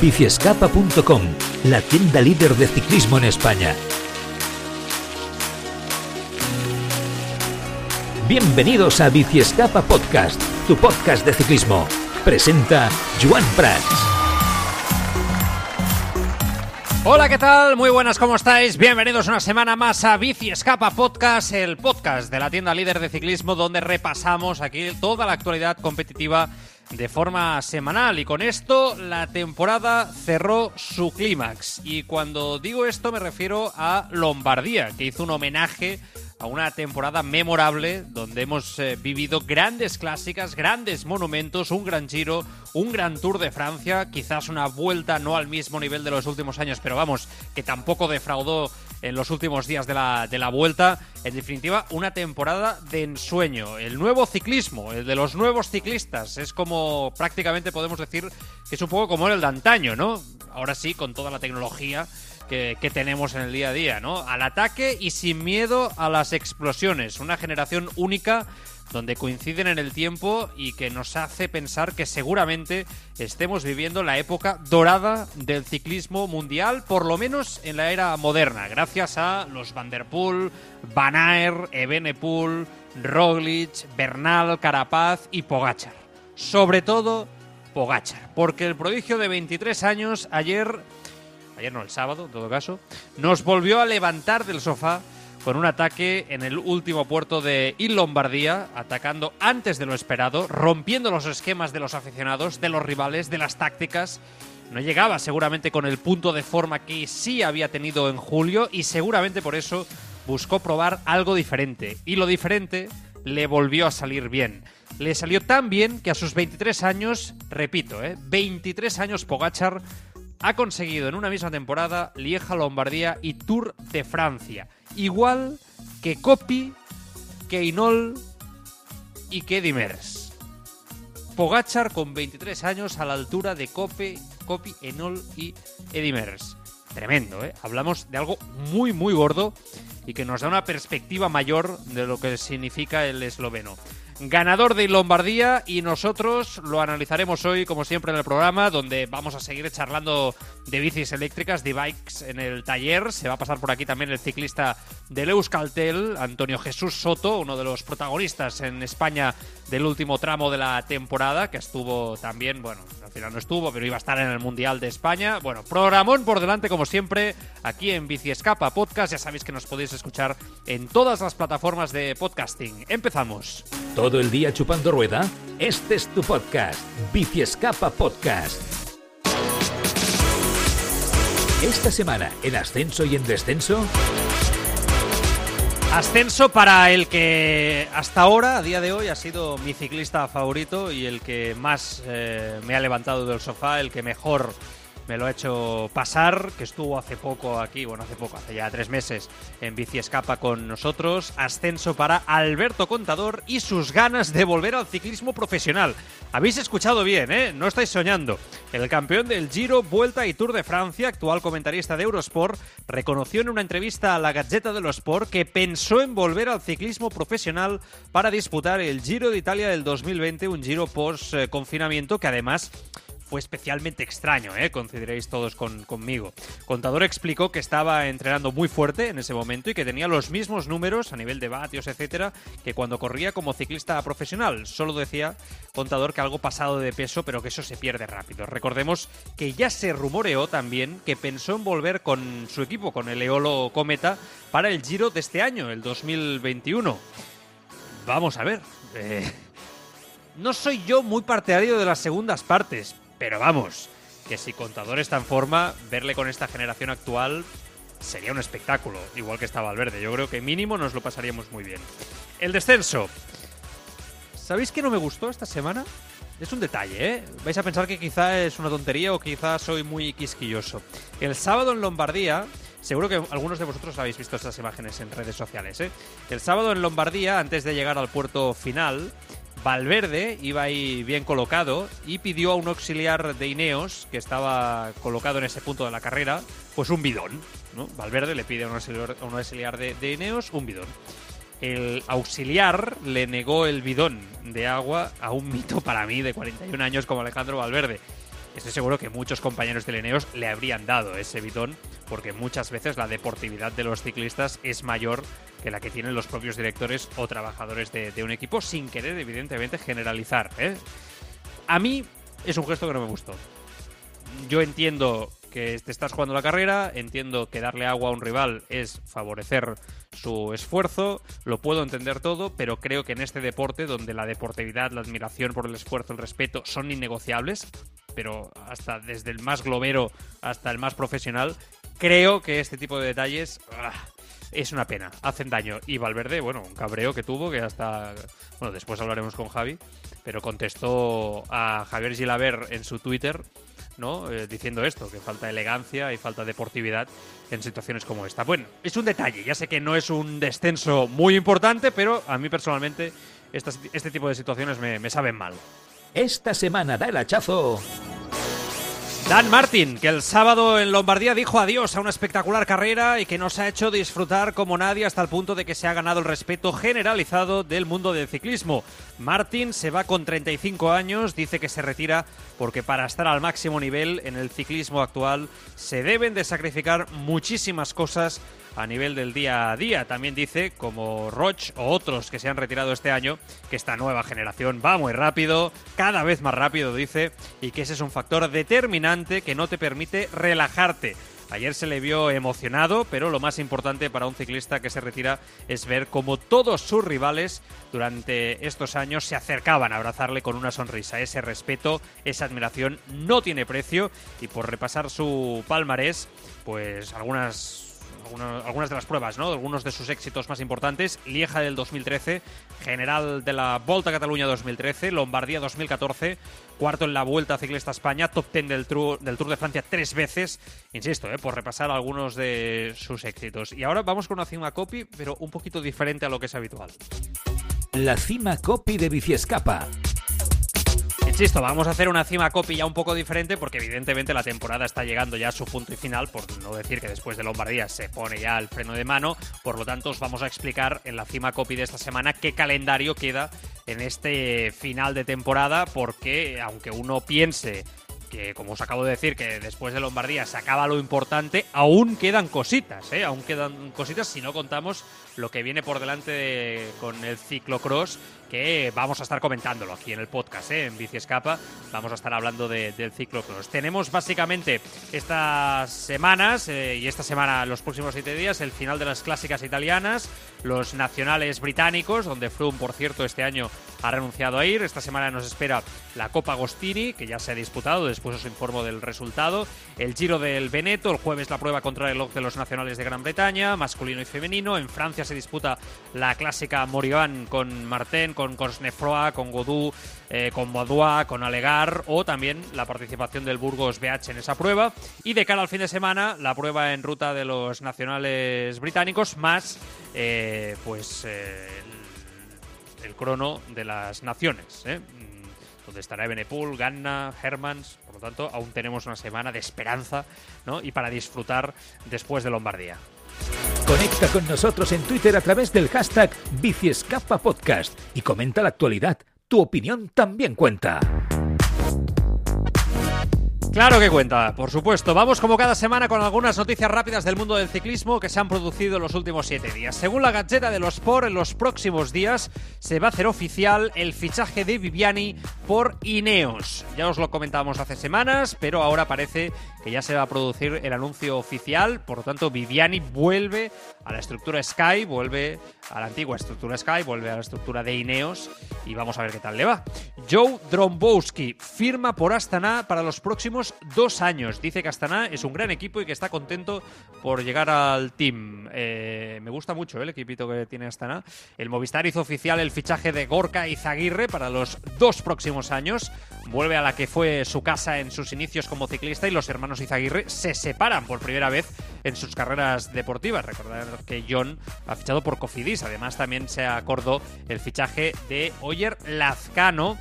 Biciescapa.com, la tienda líder de ciclismo en España. Bienvenidos a Biciescapa Podcast, tu podcast de ciclismo. Presenta Joan Prats. Hola, ¿qué tal? Muy buenas, ¿cómo estáis? Bienvenidos una semana más a Bici Escapa Podcast, el podcast de la tienda líder de ciclismo donde repasamos aquí toda la actualidad competitiva de forma semanal. Y con esto la temporada cerró su clímax. Y cuando digo esto me refiero a Lombardía que hizo un homenaje a una temporada memorable donde hemos eh, vivido grandes clásicas, grandes monumentos, un gran giro, un gran Tour de Francia, quizás una vuelta no al mismo nivel de los últimos años, pero vamos, que tampoco defraudó en los últimos días de la, de la vuelta. En definitiva, una temporada de ensueño. El nuevo ciclismo, el de los nuevos ciclistas, es como prácticamente podemos decir que es un poco como el de antaño, ¿no? Ahora sí, con toda la tecnología que, tenemos en el día a día, ¿no? Al ataque y sin miedo a las explosiones. Una generación única donde coinciden en el tiempo y que nos hace pensar que seguramente estemos viviendo la época dorada del ciclismo mundial, por lo menos en la era moderna, gracias a los Van der Poel, Van Aert, Evenepoel, Roglic, Bernal, Carapaz y Pogachar. Sobre todo Pogachar, porque el prodigio de 23 años ayer ayer no, el sábado en todo caso, nos volvió a levantar del sofá con un ataque en el último puerto de Il Lombardía, atacando antes de lo esperado, rompiendo los esquemas de los aficionados, de los rivales, de las tácticas. No llegaba seguramente con el punto de forma que sí había tenido en julio y seguramente por eso buscó probar algo diferente. Y lo diferente le volvió a salir bien. Le salió tan bien que a sus 23 años, repito, ¿eh? 23 años Pogachar ha conseguido en una misma temporada Lieja, Lombardía y Tour de Francia. Igual que Copy, que Inol y que Dimers. Pogachar con 23 años a la altura de Cope, Copy, Enol y Edimers. Tremendo, ¿eh? Hablamos de algo muy, muy gordo y que nos da una perspectiva mayor de lo que significa el esloveno ganador de Lombardía y nosotros lo analizaremos hoy como siempre en el programa donde vamos a seguir charlando de bicis eléctricas, de bikes en el taller. Se va a pasar por aquí también el ciclista del Euskaltel, Antonio Jesús Soto, uno de los protagonistas en España del último tramo de la temporada, que estuvo también, bueno, final no estuvo, pero iba a estar en el Mundial de España. Bueno, programón por delante como siempre aquí en Bici Escapa Podcast. Ya sabéis que nos podéis escuchar en todas las plataformas de podcasting. Empezamos. ¿Todo el día chupando rueda? Este es tu podcast, Bici Escapa Podcast. Esta semana, en ascenso y en descenso. Ascenso para el que hasta ahora, a día de hoy, ha sido mi ciclista favorito y el que más eh, me ha levantado del sofá, el que mejor me lo ha hecho pasar, que estuvo hace poco aquí, bueno, hace poco, hace ya tres meses, en Bici Escapa con nosotros. Ascenso para Alberto Contador y sus ganas de volver al ciclismo profesional. Habéis escuchado bien, ¿eh? No estáis soñando. El campeón del Giro, Vuelta y Tour de Francia, actual comentarista de Eurosport, reconoció en una entrevista a la Gazzetta dello Sport que pensó en volver al ciclismo profesional para disputar el Giro de Italia del 2020, un Giro post-confinamiento que además fue especialmente extraño, ¿eh? consideréis todos conmigo. Contador explicó que estaba entrenando muy fuerte en ese momento y que tenía los mismos números a nivel de vatios, etcétera, que cuando corría como ciclista profesional. Solo decía Contador que algo pasado de peso, pero que eso se pierde rápido. Recordemos que ya se rumoreó también que pensó en volver con su equipo, con el Eolo Cometa, para el Giro de este año, el 2021. Vamos a ver. Eh, no soy yo muy partidario de las segundas partes, pero vamos, que si Contador está en forma, verle con esta generación actual sería un espectáculo, igual que estaba Valverde. Yo creo que mínimo nos lo pasaríamos muy bien. El descenso. ¿Sabéis que no me gustó esta semana? Es un detalle, ¿eh? Vais a pensar que quizá es una tontería o quizá soy muy quisquilloso. El sábado en Lombardía, seguro que algunos de vosotros habéis visto estas imágenes en redes sociales, ¿eh? El sábado en Lombardía, antes de llegar al puerto final, Valverde iba ahí bien colocado y pidió a un auxiliar de Ineos que estaba colocado en ese punto de la carrera, pues un bidón. Valverde le pide a un auxiliar, de, de, Ineos un bidón. El auxiliar le negó el bidón de agua a un mito para mí de 41 años como Alejandro Valverde. estoy seguro que muchos compañeros de Lineos le habrían dado ese bitón, porque muchas veces la deportividad de los ciclistas es mayor que la que tienen los propios directores o trabajadores de, un equipo, sin querer, evidentemente, generalizar. ¿eh? A mí es un gesto que no me gustó. Yo entiendo que te estás jugando la carrera, entiendo que darle agua a un rival es favorecer su esfuerzo, lo puedo entender todo, pero creo que en este deporte, donde la deportividad, la admiración por el esfuerzo, el respeto son innegociables, pero hasta desde el más globero hasta el más profesional, creo que este tipo de detalles ah, es una pena, hacen daño. Y Valverde, bueno, un cabreo que tuvo, que hasta, bueno, después hablaremos con Javi, pero contestó a Javier Gilaber en su Twitter ¿no? Eh, diciendo esto, que falta elegancia y falta deportividad en situaciones como esta. Bueno, es un detalle, ya sé que no es un descenso muy importante, pero a mí personalmente este tipo de situaciones me, me saben mal. Esta semana da el hachazo. Dan Martin, que el sábado en Lombardía dijo adiós a una espectacular carrera y que nos ha hecho disfrutar como nadie hasta el punto de que se ha ganado el respeto generalizado del mundo del ciclismo. Martin se va con 35 años, dice que se retira porque para estar al máximo nivel en el ciclismo actual se deben de sacrificar muchísimas cosas a nivel del día a día. También dice, como Roche o otros que se han retirado este año, que esta nueva generación va muy rápido, cada vez más rápido, dice, y que ese es un factor determinante que no te permite relajarte. Ayer se le vio emocionado, pero lo más importante para un ciclista que se retira es ver cómo todos sus rivales durante estos años se acercaban a abrazarle con una sonrisa. Ese respeto, esa admiración no tiene precio y por repasar su palmarés, pues algunas algunas de las pruebas, ¿no? Algunos de sus éxitos más importantes. Lieja del 2013, general de la Volta Cataluña 2013, Lombardía 2014, cuarto en la Vuelta Ciclista España, top ten del, Tour, del Tour de Francia tres veces. Insisto, ¿eh? por repasar algunos de sus éxitos. Y ahora vamos con una cima copy, pero un poquito diferente a lo que es habitual. La cima copy de Biciescapa. Insisto, vamos a hacer una cima copy ya un poco diferente porque evidentemente la temporada está llegando ya a su punto y final, por no decir que después de Lombardía se pone ya el freno de mano, por lo tanto os vamos a explicar en la cima copy de esta semana qué calendario queda en este final de temporada porque aunque uno piense que como os acabo de decir que después de Lombardía se acaba lo importante, aún quedan cositas, ¿eh? aún quedan cositas si no contamos lo que viene por delante con el ciclocross que vamos a estar comentándolo aquí en el podcast, ¿eh? en Bici Escapa. Vamos a estar hablando del ciclocross. Tenemos básicamente estas semanas eh, y esta semana, los próximos siete días, el final de las clásicas italianas, los nacionales británicos, donde Froome, por cierto, este año ha renunciado a ir. Esta semana nos espera la Copa Agostini, que ya se ha disputado, después os informo del resultado. El Giro del Veneto, el jueves la prueba contra el de los nacionales de Gran Bretaña, masculino y femenino. En Francia se disputa la clásica Moriván con Martin, con Cosnefroa, con Godú, eh, con Modua, con Alegar o también la participación del Burgos BH en esa prueba. Y de cara al fin de semana, la prueba en ruta de los nacionales británicos más eh, pues eh, el, crono de las naciones. Mm, donde estará Benepool, Ganna, Hermans. Por lo tanto, aún tenemos una semana de esperanza y para disfrutar después de Lombardía. Conecta con nosotros en Twitter a través del hashtag Podcast y comenta la actualidad. Tu opinión también cuenta. Claro que cuenta, por supuesto. Vamos como cada semana con algunas noticias rápidas del mundo del ciclismo que se han producido en los últimos siete días. Según la Gaceta de los Sport, en los próximos días se va a hacer oficial el fichaje de Viviani por Ineos. Ya os lo comentábamos hace semanas, pero ahora parece que ya se va a producir el anuncio oficial. Por lo tanto, Viviani vuelve a la estructura Sky, vuelve a la antigua estructura Sky, vuelve a la estructura de Ineos y vamos a ver qué tal le va. Joe Drombowski firma por Astana para los próximos dos años. Dice que Astana es un gran equipo y que está contento por llegar al team. Eh, me gusta mucho el equipito que tiene Astana. El Movistar hizo oficial el fichaje de Gorka y Zaguirre para los dos próximos años. Vuelve a la que fue su casa en sus inicios como ciclista y los hermanos Izaguirre se separan por primera vez en sus carreras deportivas. Recordar que John ha fichado por Cofidis. Además, también se acordó el fichaje de Oyer Lazcano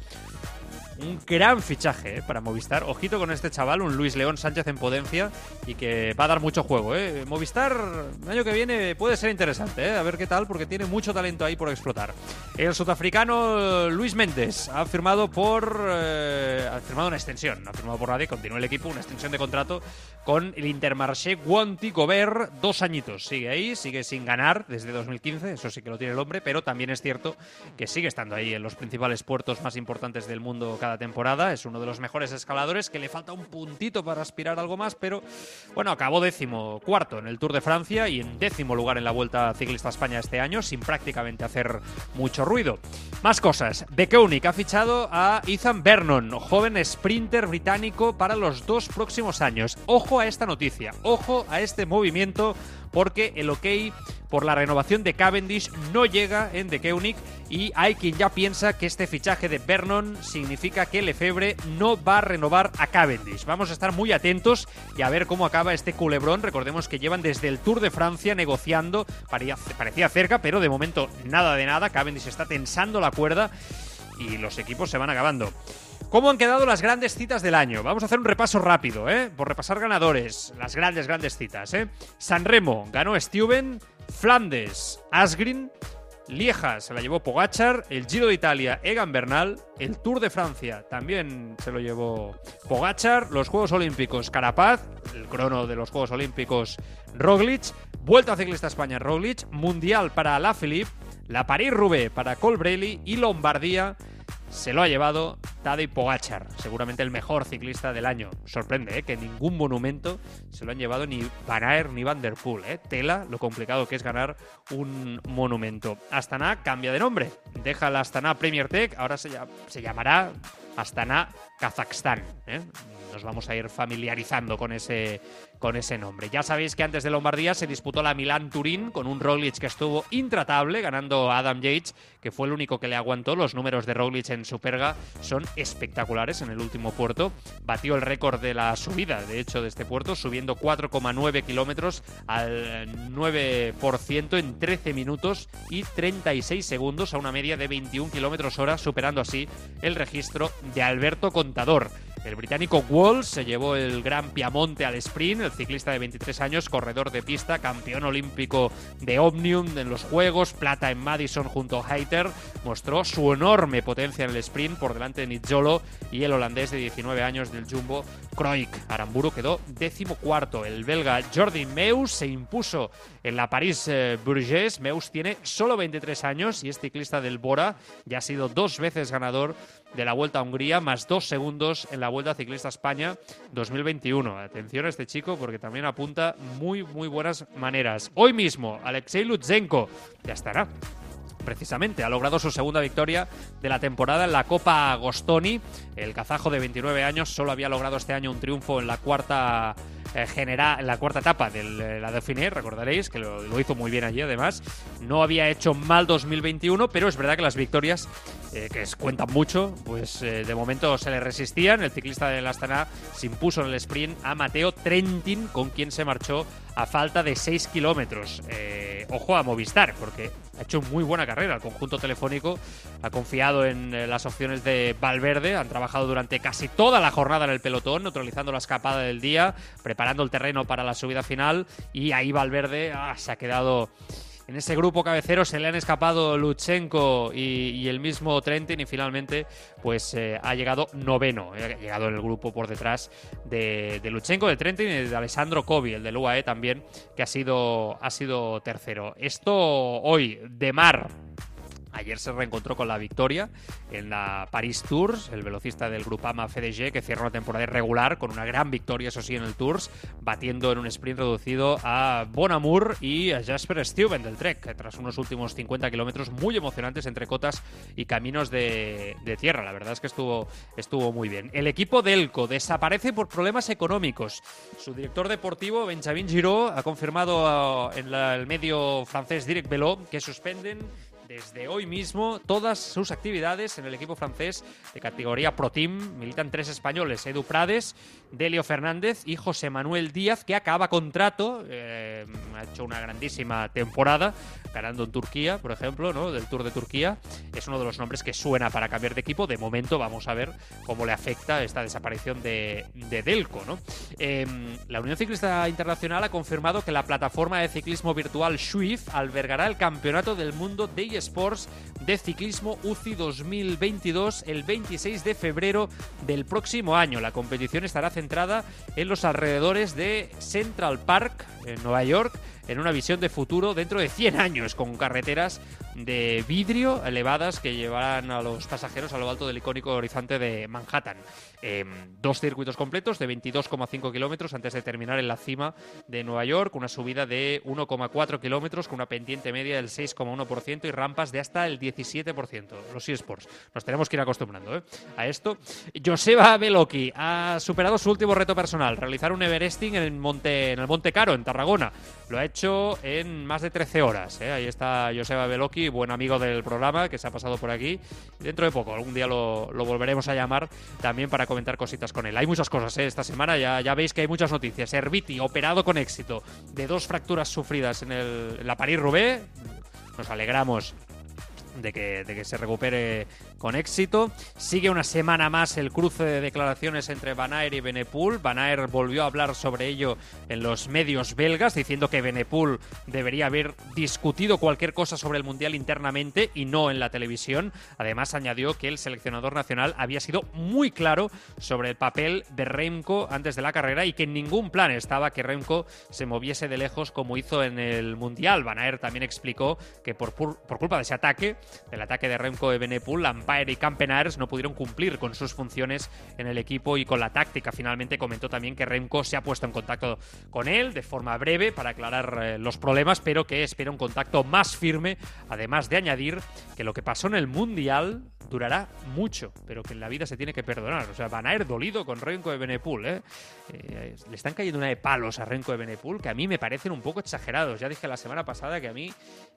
un gran fichaje ¿eh? para Movistar. Ojito con este chaval, un Luis León Sánchez en potencia y que va a dar mucho juego. ¿eh? Movistar el año que viene puede ser interesante, ¿eh? a ver qué tal, porque tiene mucho talento ahí por explotar. El sudafricano Luis Méndez ha firmado por eh, ha firmado una extensión, no ha firmado por nadie, continúa el equipo, una extensión de contrato con el Intermarché Guanti Gobert, dos añitos. Sigue ahí, sigue sin ganar desde 2015, eso sí que lo tiene el hombre, pero también es cierto que sigue estando ahí en los principales puertos más importantes del mundo cada temporada. Es uno de los mejores escaladores que le falta un puntito para aspirar algo más, pero bueno, acabó décimo cuarto en el Tour de Francia y en décimo lugar en la Vuelta Ciclista España este año, sin prácticamente hacer mucho ruido. Más cosas. De Koenig ha fichado a Ethan Vernon, joven sprinter británico para los dos próximos años. Ojo a esta noticia, ojo a este movimiento porque el ok por la renovación de Cavendish no llega en De Koenig y hay quien ya piensa que este fichaje de Vernon significa que Lefebvre no va a renovar a Cavendish. Vamos a estar muy atentos y a ver cómo acaba este culebrón. Recordemos que llevan desde el Tour de Francia negociando, parecía cerca, pero de momento nada de nada. Cavendish está tensando la cuerda y los equipos se van acabando. ¿Cómo han quedado las grandes citas del año? Vamos a hacer un repaso rápido, ¿eh? Por repasar ganadores, las grandes, grandes citas, ¿eh? San Remo ganó Steuben, Flandes, Asgreen, Lieja se la llevó Pogachar, el Giro de Italia Egan Bernal, el Tour de Francia también se lo llevó Pogachar, los Juegos Olímpicos Carapaz, el crono de los Juegos Olímpicos Roglic, Vuelta a Ciclista España Roglic, Mundial para La Philippe, la París-Roubaix para Colbrelli y Lombardía se lo ha llevado Tadej Pogachar, seguramente el mejor ciclista del año. Sorprende ¿eh? que ningún monumento se lo han llevado ni Van Aert ni Van der Poel. ¿eh? Tela lo complicado que es ganar un monumento. Astana cambia de nombre. Deja la Astana Premier Tech, ahora se, se llamará Astana Kazajstán. ¿eh? Nos vamos a ir familiarizando con ese, con ese nombre. Ya sabéis que antes de Lombardía se disputó la Milán-Turín con un Roglic que estuvo intratable, ganando Adam Yates, que fue el único que le aguantó. Los números de Roglic en Superga son espectaculares en el último puerto. Batió el récord de la subida, de hecho, de este puerto, subiendo 4,9 kilómetros al 9% en 13 minutos y 36 segundos a una media de 21 kilómetros hora, superando así el registro de Alberto Contador. El británico Walls se llevó el Gran Piamonte al sprint, el ciclista de 23 años, corredor de pista, campeón olímpico de Omnium en los Juegos, plata en Madison junto a Heiter, mostró su enorme potencia en el sprint por delante de Nizzolo y el holandés de 19 años del Jumbo, Kroik. Aramburu quedó décimo cuarto. El belga Jordi Meus se impuso en la París-Bourges. Meus tiene solo 23 años y es ciclista del Bora, ya ha sido dos veces ganador de la Vuelta a Hungría, más dos segundos en la Vuelta Ciclista España 2021. Atención a este chico porque también apunta muy, muy buenas maneras. Hoy mismo, Alexei Lutsenko ya estará precisamente. Ha logrado su segunda victoria de la temporada en la Copa Agostoni. El kazajo de 29 años solo había logrado este año un triunfo en la cuarta eh, general, en la cuarta etapa de la Dauphiné, recordaréis que lo, hizo muy bien allí además. No había hecho mal 2021, pero es verdad que las victorias, eh, que cuentan mucho, pues eh, de momento se le resistían. El ciclista del Astana se impuso en el sprint a Mateo Trentin, con quien se marchó a falta de 6 kilómetros. ojo a Movistar, porque ha hecho muy buena carrera. El conjunto telefónico ha confiado en las opciones de Valverde, han trabajado durante casi toda la jornada en el pelotón, neutralizando la escapada del día, preparando el terreno para la subida final y ahí Valverde ah, se ha quedado en ese grupo cabecero se le han escapado Luchenko y, el mismo Trentin y finalmente pues eh, ha llegado noveno. Ha llegado en el grupo por detrás de, de Luchenko, de Trentin y de Alessandro Kobi, el del UAE también, que ha sido, ha sido tercero. Esto hoy de mar Ayer se reencontró con la victoria en la Paris Tours, el velocista del Grupama FDG que cierra una temporada irregular con una gran victoria, eso sí, en el Tours, batiendo en un sprint reducido a Bonamour y a Jasper Stuyven del Trek, tras unos últimos 50 kilómetros muy emocionantes entre cotas y caminos de, tierra. La verdad es que estuvo, estuvo muy bien. El equipo Delco desaparece por problemas económicos. Su director deportivo, Benjamin Giraud, ha confirmado en el medio francés Direct Velo que suspenden desde hoy mismo todas sus actividades en el equipo francés de categoría Pro Team. Militan tres españoles, Edu Prades, Delio Fernández y José Manuel Díaz, que acaba contrato. Eh, ha hecho una grandísima temporada, ganando en Turquía, por ejemplo, ¿no? del Tour de Turquía. Es uno de los nombres que suena para cambiar de equipo. De momento vamos a ver cómo le afecta esta desaparición de, Delco. ¿no? Em, la Unión Ciclista Internacional ha confirmado que la plataforma de ciclismo virtual Swift albergará el Campeonato del Mundo de eSports de Ciclismo UCI 2022 el 26 de febrero del próximo año. La competición estará centrada en los alrededores de Central Park, en Nueva York, en una visión de futuro dentro de 100 años, con carreteras de vidrio elevadas que llevarán a los pasajeros a lo alto del icónico horizonte de Manhattan. Em, dos circuitos completos de 22,5 kilómetros antes de terminar en la cima de Nueva York, una subida de 1,4 kilómetros con una pendiente media del 6,1% y rampas de hasta el 17%. Los eSports. Nos tenemos que ir acostumbrando ¿eh? a esto. Joseba Beloki ha superado su último reto personal, realizar un Everesting en, Monte, en el Monte Caro, en Tarragona. Lo ha hecho en más de 13 horas. ¿eh? Ahí está Joseba Beloki, buen amigo del programa, que se ha pasado por aquí. Dentro de poco, algún día lo, volveremos a llamar también para comentar cositas con él. Hay muchas cosas ¿eh? esta semana, ya, ya veis que hay muchas noticias. Herbiti, operado con éxito de dos fracturas sufridas en, el, en la París-Roubaix. Nos alegramos de que, de que, se recupere con éxito. Sigue una semana más el cruce de declaraciones entre Van y Benepool. Van volvió a hablar sobre ello en los medios belgas, diciendo que Benepool debería haber discutido cualquier cosa sobre el Mundial internamente y no en la televisión. Además, añadió que el seleccionador nacional había sido muy claro sobre el papel de Remco antes de la carrera y que en ningún plan estaba que Remco se moviese de lejos como hizo en el Mundial. Van también explicó que por, por culpa de ese ataque, del ataque de Remco de Benepool, Y Campenaers no pudieron cumplir con sus funciones en el equipo y con la táctica. Finalmente comentó también que Remco se ha puesto en contacto con él de forma breve para aclarar eh, los problemas, pero que espera un contacto más firme, además de añadir que lo que pasó en el Mundial durará mucho, pero que en la vida se tiene que perdonar. O sea, van a ir dolido con Renko de Benepul, ¿eh? ¿eh? Le están cayendo una de palos a Renko de Benepul que a mí me parecen un poco exagerados. Ya dije la semana pasada que a mí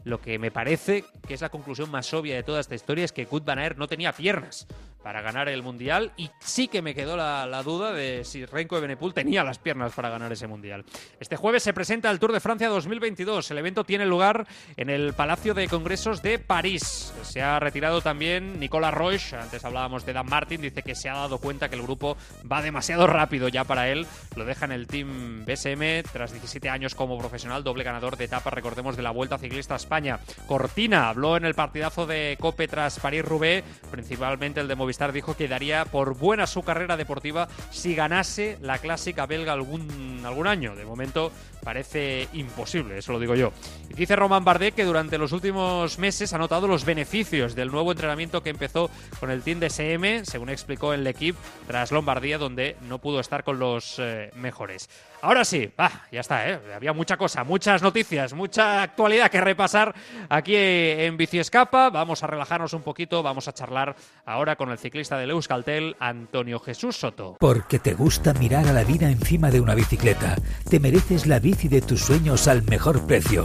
lo que me parece que es la conclusión más obvia de toda esta historia es que Kut Van Aert no tenía piernas para ganar el Mundial y sí que me quedó la, duda de si Renko de Benepul tenía las piernas para ganar ese Mundial. Este jueves se presenta el Tour de Francia 2022. El evento tiene lugar en el Palacio de Congresos de París. Se ha retirado también Nicolas Roche, antes hablábamos de Dan Martin, dice que se ha dado cuenta que el grupo va demasiado rápido ya para él. Lo deja en el Team BSM tras 17 años como profesional, doble ganador de etapa, recordemos, de la Vuelta Ciclista a España. Cortina habló en el partidazo de Cope tras París-Roubaix, principalmente el de Movistar dijo que daría por buena su carrera deportiva si ganase la clásica belga algún, algún año. De momento parece imposible, eso lo digo yo. Dice Roman Bardet que durante los últimos meses ha notado los beneficios del nuevo entrenamiento que empezó con el team de SM, según explicó el equipo, tras Lombardía, donde no pudo estar con los eh, mejores. Ahora sí, ya está, ¿eh? había mucha cosa, muchas noticias, mucha actualidad que repasar aquí en Bici Escapa. Vamos a relajarnos un poquito, vamos a charlar ahora con el ciclista de Euskaltel, Antonio Jesús Soto. Porque te gusta mirar a la vida encima de una bicicleta, te mereces la bici de tus sueños al mejor precio.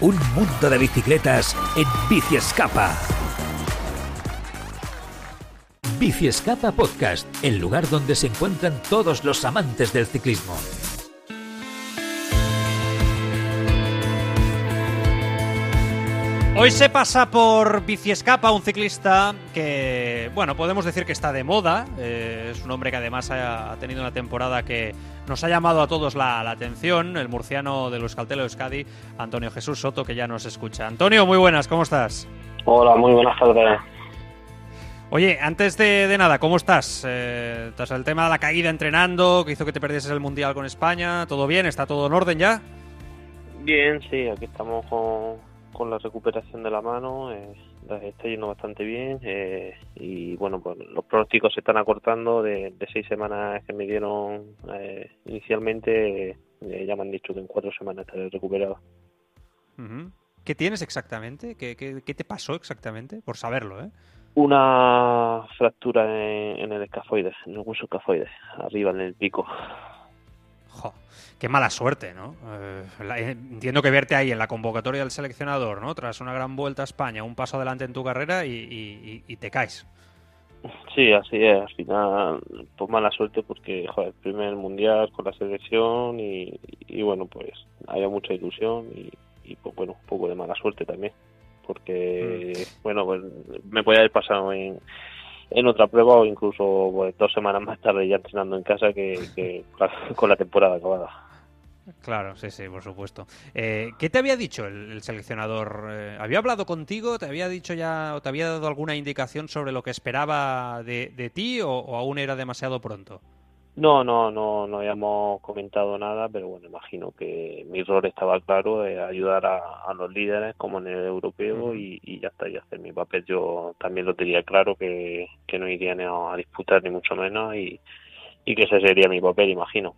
un mundo de bicicletas en Bici Escapa. Bici Escapa Podcast, el lugar donde se encuentran todos los amantes del ciclismo. Hoy se pasa por Biciescapa un ciclista que, bueno, podemos decir que está de moda. Eh, es un hombre que además ha, tenido una temporada que nos ha llamado a todos la, atención. El murciano de los de Euskadi, Antonio Jesús Soto, que ya nos escucha. Antonio, muy buenas, ¿cómo estás? Hola, muy buenas tardes. Oye, antes de, nada, ¿cómo estás? Eh, tras el tema de la caída entrenando, que hizo que te perdieses el Mundial con España, ¿todo bien? ¿Está todo en orden ya? Bien, sí, aquí estamos con con la recuperación de la mano, eh, está yendo bastante bien eh, y bueno, pues los pronósticos se están acortando de, seis semanas que me dieron eh, inicialmente, ya me han dicho que en cuatro semanas estaré recuperado. ¿Qué tienes exactamente? ¿Qué, qué, te pasó exactamente? Por saberlo, ¿eh? Una fractura en, el escafoide, en el hueso escafoide, arriba en el pico. Qué mala suerte, ¿no? Eh, entiendo que verte ahí en la convocatoria del seleccionador, ¿no? Tras una gran vuelta a España, un paso adelante en tu carrera y, te caes. Sí, así es. Al final, pues mala suerte porque, joder, primer mundial con la selección y, bueno, pues había mucha ilusión y, pues bueno, un poco de mala suerte también porque, mm. bueno, pues me podía haber pasado en, en otra prueba o incluso pues, dos semanas más tarde ya entrenando en casa que, con la temporada acabada. Claro, sí, sí, por supuesto. Eh, ¿Qué te había dicho el, seleccionador? Eh, ¿Había hablado contigo? ¿Te había dicho ya o te había dado alguna indicación sobre lo que esperaba de, de ti o aún era demasiado pronto? No, no, no, no habíamos comentado nada, pero bueno, imagino que mi rol estaba claro, de ayudar a, los líderes como en el europeo y, ya está, y hacer mi papel. Yo también lo tenía claro que, que no iría a disputar ni mucho menos y, y que ese sería mi papel, imagino.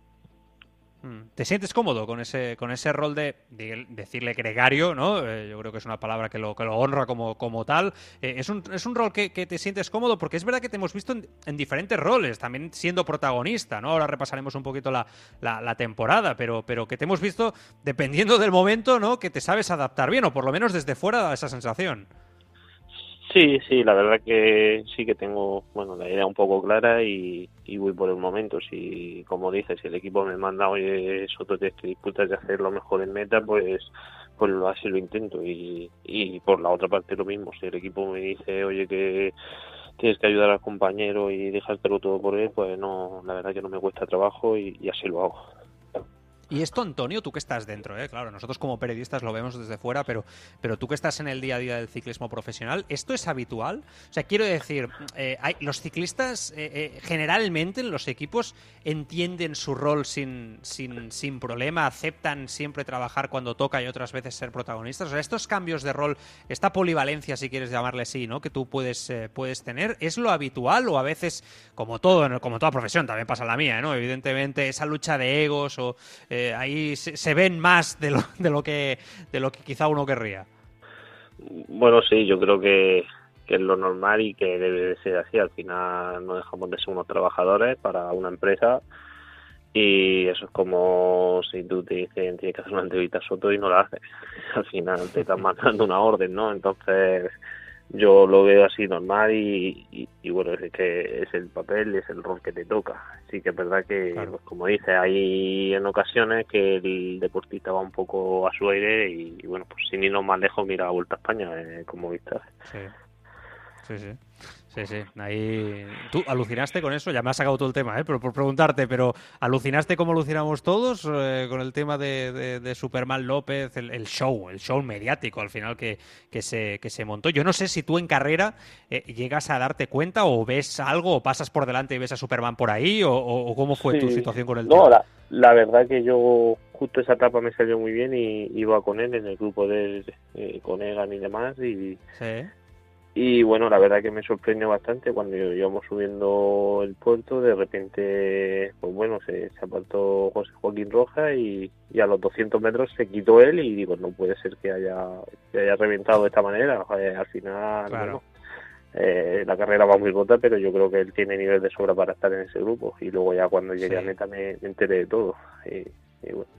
Mm. ¿Te sientes cómodo con ese, con ese rol de, decirle gregario, ¿no? Eh, yo creo que es una palabra que lo, que lo honra como, como tal. Eh, es, un, es un rol que, te sientes cómodo porque es verdad que te hemos visto en, diferentes roles, también siendo protagonista, ¿no? Ahora repasaremos un poquito la, la, temporada, pero, pero que te hemos visto, dependiendo del momento, ¿no? Que te sabes adaptar bien, o por lo menos desde fuera da esa sensación. Sí, sí, la verdad que sí que tengo, bueno, la idea un poco clara y, voy por el momento. Si, como dices, si el equipo me manda, oye, Soto que disputas de hacer lo mejor en meta, pues, pues así lo intento. Y, y por la otra parte lo mismo, si el equipo me dice, oye, que tienes que ayudar al compañero y dejártelo todo por él, pues no, la verdad que no me cuesta trabajo y así lo hago. Y esto, Antonio, tú que estás dentro, ¿eh? claro, nosotros como periodistas lo vemos desde fuera, pero, pero tú que estás en el día a día del ciclismo profesional, ¿esto es habitual? O sea, quiero decir, eh, hay, los ciclistas eh, eh, generalmente en los equipos entienden su rol sin, sin, sin problema, aceptan siempre trabajar cuando toca y otras veces ser protagonistas. O sea, estos cambios de rol, esta polivalencia, si quieres llamarle así, ¿no? que tú puedes, puedes tener, ¿es lo habitual o a veces, como todo, como toda profesión, también pasa la mía, ¿no? Evidentemente, esa lucha de egos o ahí se, ven más de lo, de lo que de lo que quizá uno querría. Bueno, sí, yo creo que, es lo normal y que debe de ser así. Al final no dejamos de ser unos trabajadores para una empresa y eso es como si tú te dicen tienes que hacer una entrevista a Soto y no la haces. Al final te están mandando una orden, ¿no? Entonces yo lo veo así normal y, bueno, es que es el papel, es el rol que te toca. Sí que es verdad que, pues, como dice, hay en ocasiones que el deportista va un poco a su aire y, bueno, pues sin irnos más lejos, mira a Vuelta a España, eh, como viste. Sí, sí, sí. Sí, sí, ahí... ¿Tú alucinaste con eso? Ya me has sacado todo el tema, ¿eh? Pero por preguntarte, ¿pero alucinaste como alucinamos todos eh, con el tema de, Superman López, el, show, el show mediático al final que, que, se, que se montó? Yo no sé si tú en carrera eh, llegas a darte cuenta o ves algo o pasas por delante y ves a Superman por ahí o, cómo fue tu situación con el No, la, la, verdad que yo justo esa etapa me salió muy bien y iba con él en el grupo de eh, con Egan y demás y... ¿Sí? Y bueno, la verdad que me sorprendió bastante cuando íbamos subiendo el puerto, de repente, pues bueno, se, se apartó José Joaquín Roja y, a los 200 metros se quitó él y digo, no puede ser que haya, que haya reventado de esta manera. al final, eh, la carrera va muy rota, pero yo creo que él tiene nivel de sobra para estar en ese grupo. Y luego ya cuando llegué a meta me, enteré de todo. y bueno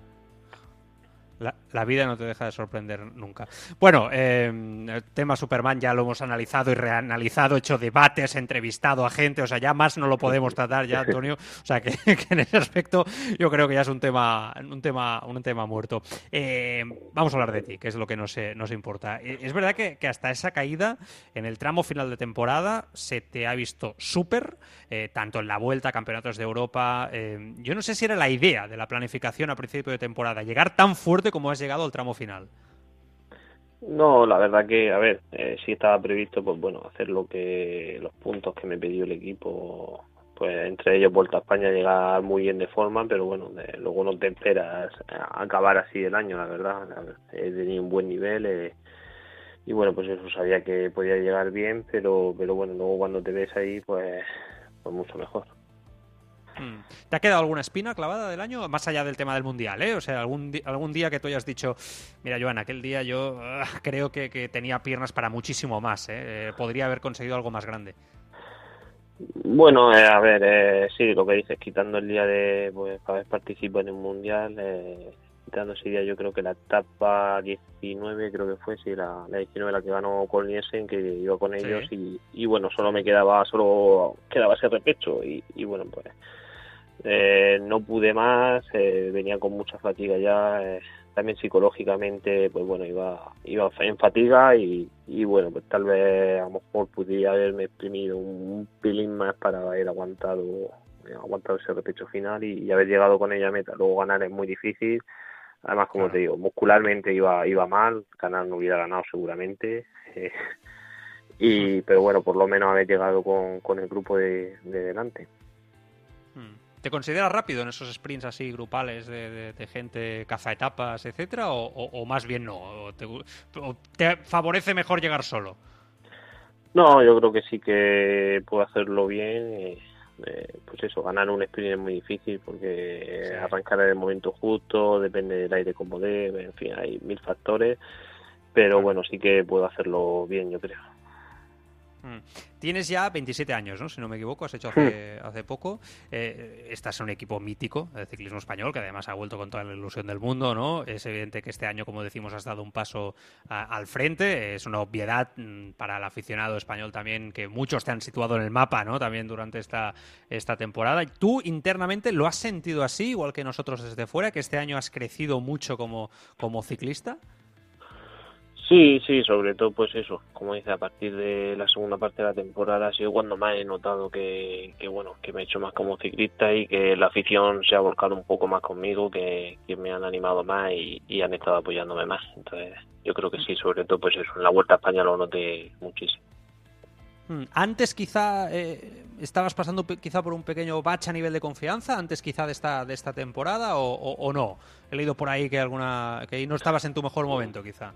la, vida no te deja de sorprender nunca. Bueno, em, el tema Superman ya lo hemos analizado y reanalizado, hecho debates, entrevistado a gente, o sea, ya más no lo podemos tratar ya, Antonio. O sea, que, en ese aspecto yo creo que ya es un tema, un tema, un tema muerto. Em, vamos a hablar de ti, que es lo que nos, nos importa. Eh, es verdad que, hasta esa caída, en el tramo final de temporada, se te ha visto súper, eh, tanto en la vuelta campeonatos de Europa. Em, yo no sé si era la idea de la planificación a principio de temporada, llegar tan fuerte cómo has llegado al tramo final. No, la verdad que, a ver, eh, sí estaba previsto, pues bueno, hacer lo que los puntos que me pidió el equipo, pues entre ellos Vuelta a España llegar muy bien de forma, pero bueno, luego no te esperas acabar así el año, la verdad. He tenido un buen nivel, he, y bueno, pues eso sabía que podía llegar bien, pero, pero bueno, luego cuando te ves ahí, pues, pues mucho mejor. Hmm. ¿Te ha quedado alguna espina clavada del año? Más allá del tema del mundial, ¿eh? O sea, algún, algún día que tú hayas dicho, mira, Joan, aquel día yo ah, creo que, tenía piernas para muchísimo más, ¿eh? ¿eh? Podría haber conseguido algo más grande. Bueno, eh, a ver, eh, sí, lo que dices, quitando el día de pues, haber participado en el mundial, eh, quitando ese día, yo creo que la etapa 19, creo que fue, sí, la, la 19 la que ganó Niesen, que iba con ellos, y, y, bueno, solo me quedaba, solo quedaba ese repecho, y, y bueno, pues eh, no pude más, eh, venía con mucha fatiga ya, eh, también psicológicamente, pues bueno, iba, iba en fatiga y, y bueno, pues tal vez a lo mejor pudiera haberme exprimido un, pilín más para haber aguantado, aguantado ese repecho final y, haber llegado con ella a meta. Luego ganar es muy difícil, además como te digo, muscularmente iba, iba mal, ganar no hubiera ganado seguramente. y pero bueno, por lo menos haber llegado con, con el grupo de, de delante. ¿Te consideras rápido en esos sprints así grupales de, gente caza etapas, etcétera? O, más bien no? te, favorece mejor llegar solo? No, yo creo que sí que puedo hacerlo bien. Eh, pues eso, ganar un sprint es muy difícil porque arrancar en el momento justo, depende del aire como debe, en fin, hay mil factores. Pero bueno, sí que puedo hacerlo bien, yo creo. Mm. Tienes ya 27 años, ¿no? Si no me equivoco, has hecho hace, hace poco. Eh, estás en un equipo mítico de ciclismo español, que además ha vuelto con toda la ilusión del mundo, ¿no? Es evidente que este año, como decimos, has dado un paso al frente. Es una obviedad mm, para el aficionado español también, que muchos te han situado en el mapa, ¿no? También durante esta, esta temporada. ¿Tú internamente lo has sentido así, igual que nosotros desde fuera, que este año has crecido mucho como, como ciclista? Sí, sí, sobre todo pues eso, como dice, a partir de la segunda parte de la temporada ha sido cuando más he notado que, bueno, que me he hecho más como ciclista y que la afición se ha volcado un poco más conmigo, que, me han animado más y, han estado apoyándome más. Entonces, yo creo que sí, sobre todo pues eso, en la Vuelta a España lo noté muchísimo. Hmm, antes quizá eh, estabas pasando quizá por un pequeño bache a nivel de confianza, antes quizá de esta de esta temporada o, o no. He leído por ahí que alguna que no estabas en tu mejor momento quizá.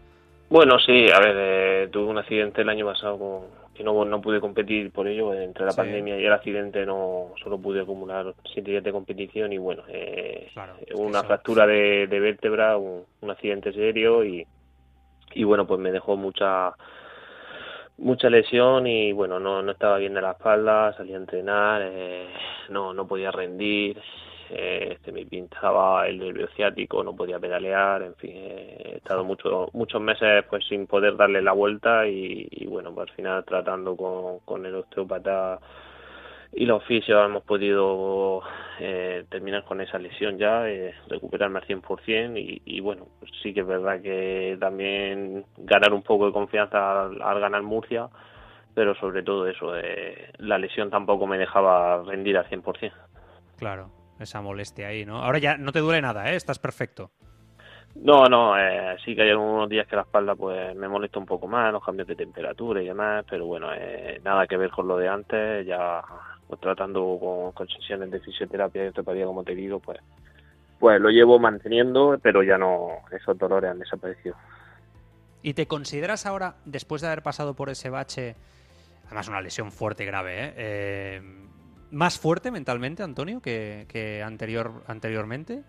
Bueno, sí, a ver, eh, tuve un accidente el año pasado con, que no, no pude competir por ello, entre la pandemia y el accidente no solo pude acumular siete días de competición y bueno, eh, una fractura de, vértebra, un, accidente serio y, y bueno, pues me dejó mucha mucha lesión y bueno, no, no estaba bien de la espalda, salí a entrenar, eh, no, no podía rendir, eh, se me pintaba el nervio ciático, no podía pedalear, en fin, he estado mucho, muchos meses pues sin poder darle la vuelta y, bueno, pues al final tratando con, con el osteópata y los oficios hemos podido eh, terminar con esa lesión ya, eh, recuperarme al 100% y, y bueno, pues sí que es verdad que también ganar un poco de confianza al, al ganar Murcia, pero sobre todo eso, eh, la lesión tampoco me dejaba rendir al 100%. Claro, esa molestia ahí, ¿no? Ahora ya no te duele nada, ¿eh? Estás perfecto. No, no, eh, sí que hay algunos días que la espalda pues me molesta un poco más, los cambios de temperatura y demás, pero bueno, eh, nada que ver con lo de antes, ya pues, tratando con, sesiones de fisioterapia y osteopatía como te digo, pues pues lo llevo manteniendo, pero ya no, esos dolores han desaparecido. ¿Y te consideras ahora, después de haber pasado por ese bache, además una lesión fuerte y grave, ¿eh? eh más fuerte mentalmente, Antonio, que, anterior, anteriormente?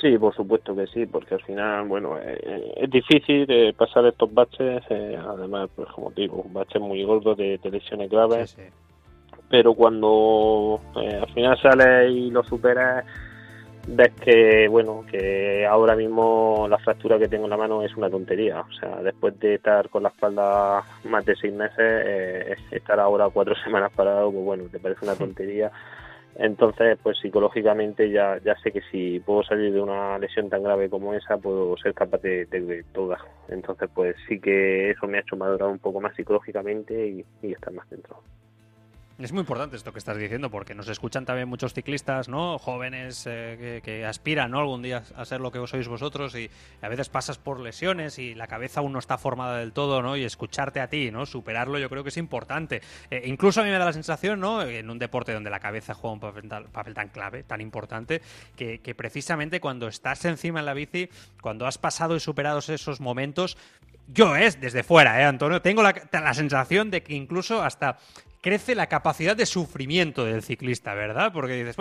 Sí, por supuesto que sí, porque al final, bueno, eh, eh, es difícil eh, pasar estos baches, además, pues como digo, un bache muy gordo de, lesiones graves, pero cuando al final sales y lo superas, ves que, bueno, que ahora mismo la fractura que tengo en la mano es una tontería. O sea, después de estar con la espalda más de seis meses, eh, estar ahora cuatro semanas parado, pues bueno, te parece una tontería. Entonces, pues psicológicamente ya, ya sé que si puedo salir de una lesión tan grave como esa, puedo ser capaz de, de, toda. Entonces, pues sí que eso me ha hecho madurar un poco más psicológicamente y, y estar más dentro. Es muy importante esto que estás diciendo porque nos escuchan también muchos ciclistas, ¿no? Jóvenes eh, que, aspiran, ¿no? Algún día a ser lo que sois vosotros y a veces pasas por lesiones y la cabeza aún no está formada del todo, ¿no? Y escucharte a ti, ¿no? Superarlo yo creo que es importante. Eh, incluso a mí me da la sensación, ¿no? En un deporte donde la cabeza juega un papel, tan clave, tan importante, que, que precisamente cuando estás encima en la bici, cuando has pasado y superado esos momentos, yo es desde fuera, ¿eh, Antonio? Tengo la, la sensación de que incluso hasta crece la capacidad de sufrimiento del ciclista, ¿verdad? Porque dices,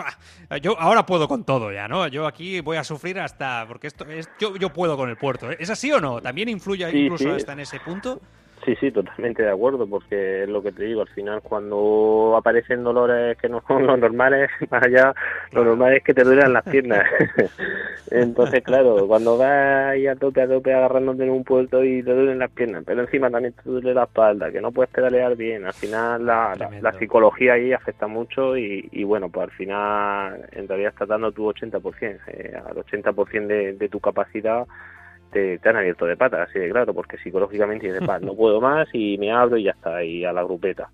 yo ahora puedo con todo ya, ¿no? Yo aquí voy a sufrir hasta, porque esto es, yo, yo puedo con el puerto. ¿eh? ¿Es así o no? ¿También influye incluso hasta en ese punto? Sí, sí, totalmente de acuerdo, porque es lo que te digo, al final cuando aparecen dolores que no son los normales, más allá, lo normal es que te duelen las piernas. Entonces, claro, cuando vas ahí a tope, a tope, agarrándote en un puerto y te duelen las piernas, pero encima también te duele la espalda, que no puedes pedalear bien, al final la, la, psicología ahí afecta mucho y, y, bueno, pues al final en realidad estás dando tu 80%, eh, al 80% de, de tu capacidad te, han abierto de patas, así de claro, porque psicológicamente dices, no puedo más y me abro y ya está, ahí a la grupeta.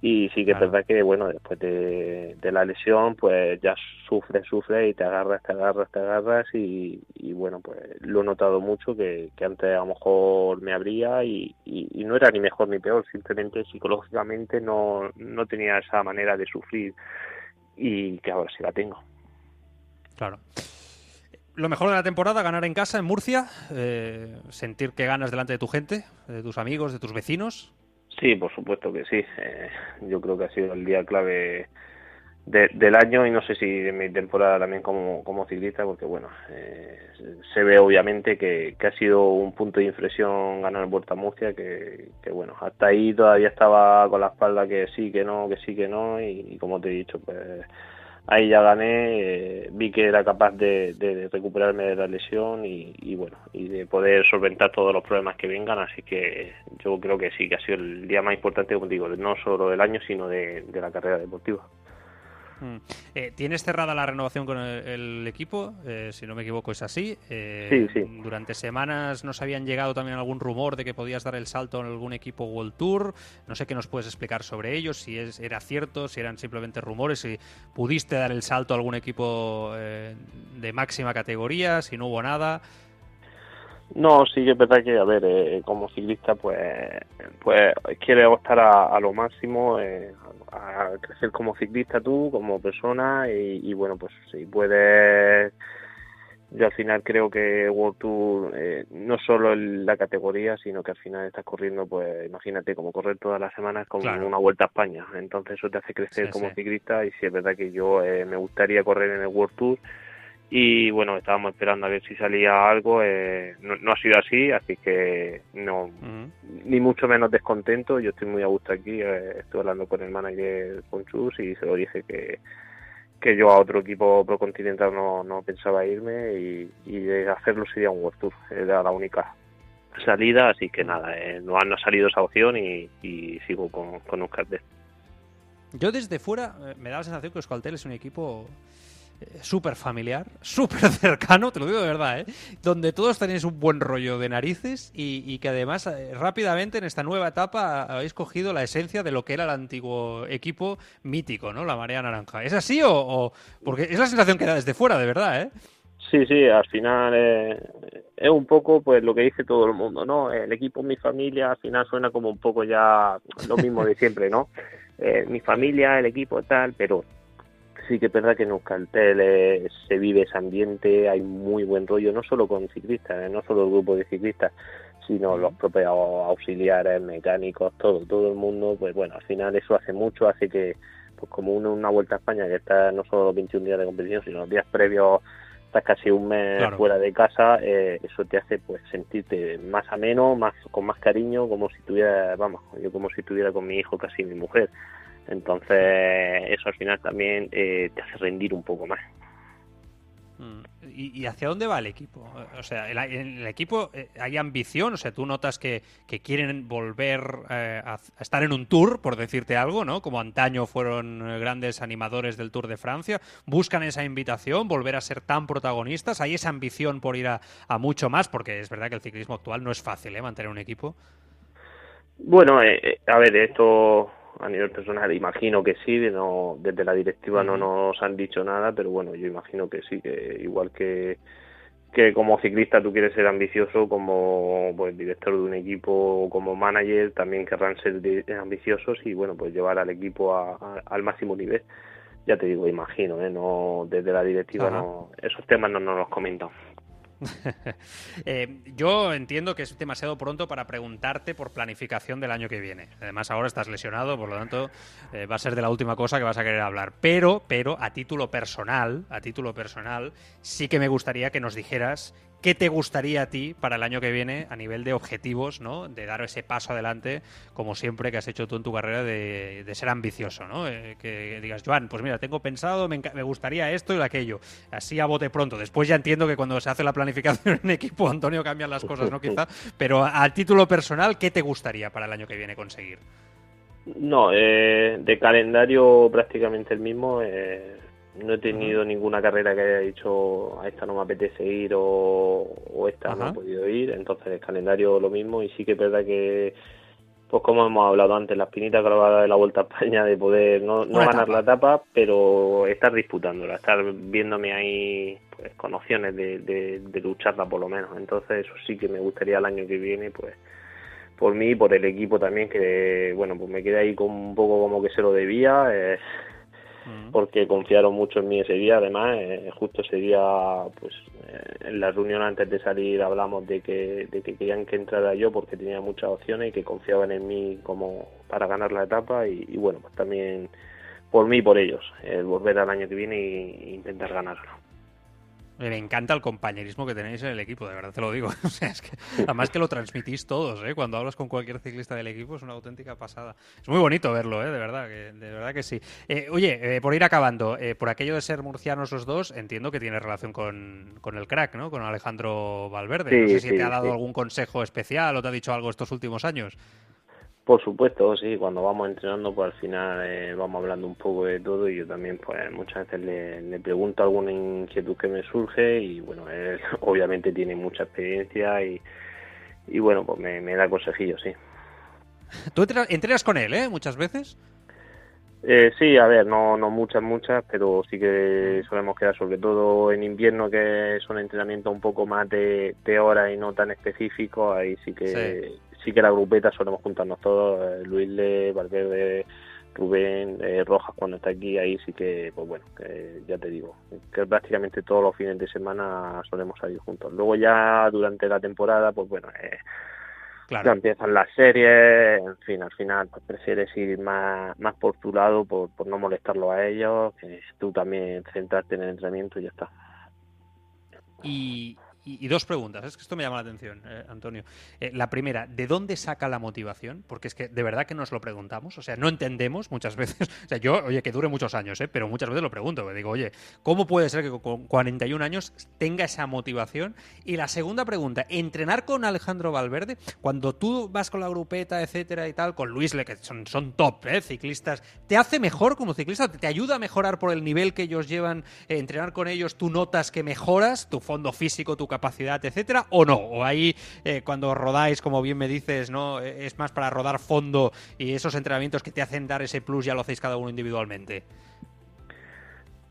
Y sí que es verdad que, bueno, después de, la lesión, pues ya sufres, sufres y te agarras, te agarras, te agarras y, bueno, pues lo he notado mucho que, antes a lo mejor me abría y, y, no era ni mejor ni peor, simplemente psicológicamente no, no tenía esa manera de sufrir y que ahora sí la tengo. Claro lo mejor de la temporada, ganar en casa, en Murcia, eh, sentir que ganas delante de tu gente, de tus amigos, de tus vecinos. Sí, por supuesto que sí. Eh, yo creo que ha sido el día clave del año y no sé si de mi temporada también como, ciclista, porque bueno, eh, se ve obviamente que, ha sido un punto de inflexión ganar Vuelta a Murcia, que, bueno, hasta ahí todavía estaba con la espalda que sí, que no, que sí, que no, y como te he dicho, pues ahí ya gané, eh, vi que era capaz de, recuperarme de la lesión y, bueno, y de poder solventar todos los problemas que vengan, así que yo creo que sí, que ha sido el día más importante, como digo, no solo del año, sino de la carrera deportiva. Mm. Eh, ¿Tienes cerrada la renovación con el, equipo? Eh, si no me equivoco, es así. Eh, sí, sí. Durante semanas nos habían llegado también algún rumor de que podías dar el salto en algún equipo World Tour. No sé qué nos puedes explicar sobre ellos, si es, era cierto, si eran simplemente rumores, si pudiste dar el salto a algún equipo de máxima categoría, si no hubo nada. No, sí que es verdad que, a ver, como ciclista, pues, pues quiere optar a, lo máximo, eh, a crecer como ciclista tú, como persona y, bueno, pues si puedes yo al final creo que World Tour eh, no solo en la categoría, sino que al final estás corriendo, pues imagínate, como correr todas las semanas como una vuelta a España. Entonces eso te hace crecer como ciclista y si es verdad que yo eh, me gustaría correr en el World Tour y bueno, estábamos esperando a ver si salía algo, eh, no, ha sido así, así que no, ni mucho menos descontento, yo estoy muy a gusto aquí, eh, estoy hablando con el manager Ponchus y se lo dije que, que yo a otro equipo procontinental no, no pensaba irme y, de hacerlo sería un World Tour, era la única salida, así que nada, eh, no, ha, salido esa opción y, sigo con, con Euskaltel. Yo desde fuera eh, me da la sensación que Euskaltel es un equipo súper familiar, súper cercano, te lo digo de verdad, ¿eh? donde todos tenéis un buen rollo de narices y, que además eh, rápidamente en esta nueva etapa habéis cogido la esencia de lo que era el antiguo equipo mítico, ¿no? La Marea Naranja. ¿Es así o, porque es la sensación que da desde fuera, de verdad, ¿eh? Sí, sí, al final eh, es un poco pues lo que dice todo el mundo, ¿no? El equipo mi familia al final suena como un poco ya lo mismo de siempre, ¿no? Eh, mi familia, el equipo tal, pero sí que es verdad que en Euskaltel eh, se vive ese ambiente, hay muy buen rollo, no solo con ciclistas, eh, no solo el grupo de ciclistas, sino los propios auxiliares, mecánicos, todo, todo el mundo, pues bueno, al final eso hace mucho, hace que, pues como uno una vuelta a España que está no solo los 21 días de competición, sino los días previos, estás casi un mes fuera de casa, eh, eso te hace pues sentirte más ameno, más con más cariño, como si tuviera, vamos, yo como si estuviera con mi hijo, casi mi mujer. Entonces, eso al final también eh, te hace rendir un poco más. Mm. ¿Y, hacia dónde va el equipo? O sea, ¿en el, equipo eh, hay ambición? O sea, tú notas que, quieren volver eh, a, estar en un tour, por decirte algo, ¿no? Como antaño fueron grandes animadores del Tour de Francia. ¿Buscan esa invitación, volver a ser tan protagonistas? ¿Hay esa ambición por ir a, mucho más? Porque es verdad que el ciclismo actual no es fácil, ¿eh? Mantener un equipo. Bueno, a ver, esto a nivel personal imagino que sí, no, desde la directiva no nos han dicho nada, pero bueno, yo imagino que sí, que igual que, que como ciclista tú quieres ser ambicioso, como pues, director de un equipo o como manager también querrán ser ambiciosos y bueno, pues llevar al equipo al máximo nivel. Ya te digo, imagino, ¿eh? no desde la directiva no esos temas no nos los comentan. Eh, yo entiendo que es demasiado pronto para preguntarte por planificación del año que viene. Además, ahora estás lesionado, por lo tanto, eh, va a ser de la última cosa que vas a querer hablar. Pero, pero, a título personal, a título personal, sí que me gustaría que nos dijeras ¿Qué te gustaría a ti para el año que viene a nivel de objetivos, ¿no? De dar ese paso adelante, como siempre que has hecho tú en tu carrera, de, ser ambicioso, ¿no? Eh, que digas, Joan, pues mira, tengo pensado, me, gustaría esto y aquello. Así a bote pronto. Después ya entiendo que cuando se hace la planificación en equipo, Antonio, cambian las cosas, ¿no? Quizá. Pero a, título personal, ¿qué te gustaría para el año que viene conseguir? No, eh, de calendario prácticamente el mismo. Eh, no he tenido ninguna carrera que haya dicho a esta no me apetece ir o, esta no he podido ir, entonces el calendario lo mismo y sí que es verdad que pues como hemos hablado antes, la espinita clavada de la Vuelta a España de poder no, no ganar la etapa, pero estar disputándola, estar viéndome ahí pues, con opciones de, de, lucharla por lo menos. Entonces eso sí que me gustaría el año que viene, pues por mí y por el equipo también, que bueno, pues me quedé ahí con un poco como que se lo debía. Eh, porque confiaron mucho en mí ese día. Además, eh, justo ese día, pues eh, en la reunión antes de salir hablamos de que, de que querían que entrara yo porque tenía muchas opciones y que confiaban en mí como para ganar la etapa y, bueno, pues también por mí y por ellos, el volver al año que viene e intentar ganarlo. Me encanta el compañerismo que tenéis en el equipo, de verdad te lo digo. O sea, es que, además que lo transmitís todos, ¿eh? Cuando hablas con cualquier ciclista del equipo es una auténtica pasada. Es muy bonito verlo, ¿eh? De verdad, que, de verdad que sí. Eh, oye, eh, por ir acabando, por aquello de ser murcianos los dos, entiendo que tiene relación con, el crack, ¿no? Con Alejandro Valverde. no sé si te ha dado algún consejo especial o te ha dicho algo estos últimos años. Por supuesto, sí, cuando vamos entrenando, pues al final eh, vamos hablando un poco de todo y yo también, pues muchas veces le, pregunto alguna inquietud que me surge y bueno, él obviamente tiene mucha experiencia y, y bueno, pues me, da consejillos, sí. ¿Tú entrenas con él, eh, muchas veces? Eh, sí, a ver, no, no muchas, muchas, pero sí que solemos quedar, sobre todo en invierno, que son entrenamientos un poco más de, de hora y no tan específicos, ahí sí que sí que la grupeta solemos juntarnos todos, eh, Luis Le, Valverde, Rubén, eh, Rojas cuando está aquí, ahí sí que, pues bueno, que ya te digo, que prácticamente todos los fines de semana solemos salir juntos. Luego ya durante la temporada, pues bueno, eh, ya empiezan las series, en fin, al final pues, prefieres ir más, más por tu lado, por, por no molestarlo a ellos, que tú también centrarte en el entrenamiento y ya está. Y, y, dos preguntas, es que esto me llama la atención, eh, Antonio. Eh, la primera, ¿de dónde saca la motivación? Porque es que de verdad que nos lo preguntamos, o sea, no entendemos muchas veces, o sea, yo, oye, que dure muchos años, ¿eh? pero muchas veces lo pregunto, me digo, oye, ¿cómo puede ser que con 41 años tenga esa motivación? Y la segunda pregunta, ¿entrenar con Alejandro Valverde? Cuando tú vas con la grupeta, etcétera y tal, con Luis Le, que son, son top, ¿eh? ciclistas, ¿te hace mejor como ciclista? ¿Te ayuda a mejorar por el nivel que ellos llevan? entrenar con ellos, tú notas que mejoras tu fondo físico, tu capacidad capacidad, etcétera, o no? O ahí eh, cuando rodáis, como bien me dices, ¿no? Es más para rodar fondo y esos entrenamientos que te hacen dar ese plus ya lo hacéis cada uno individualmente.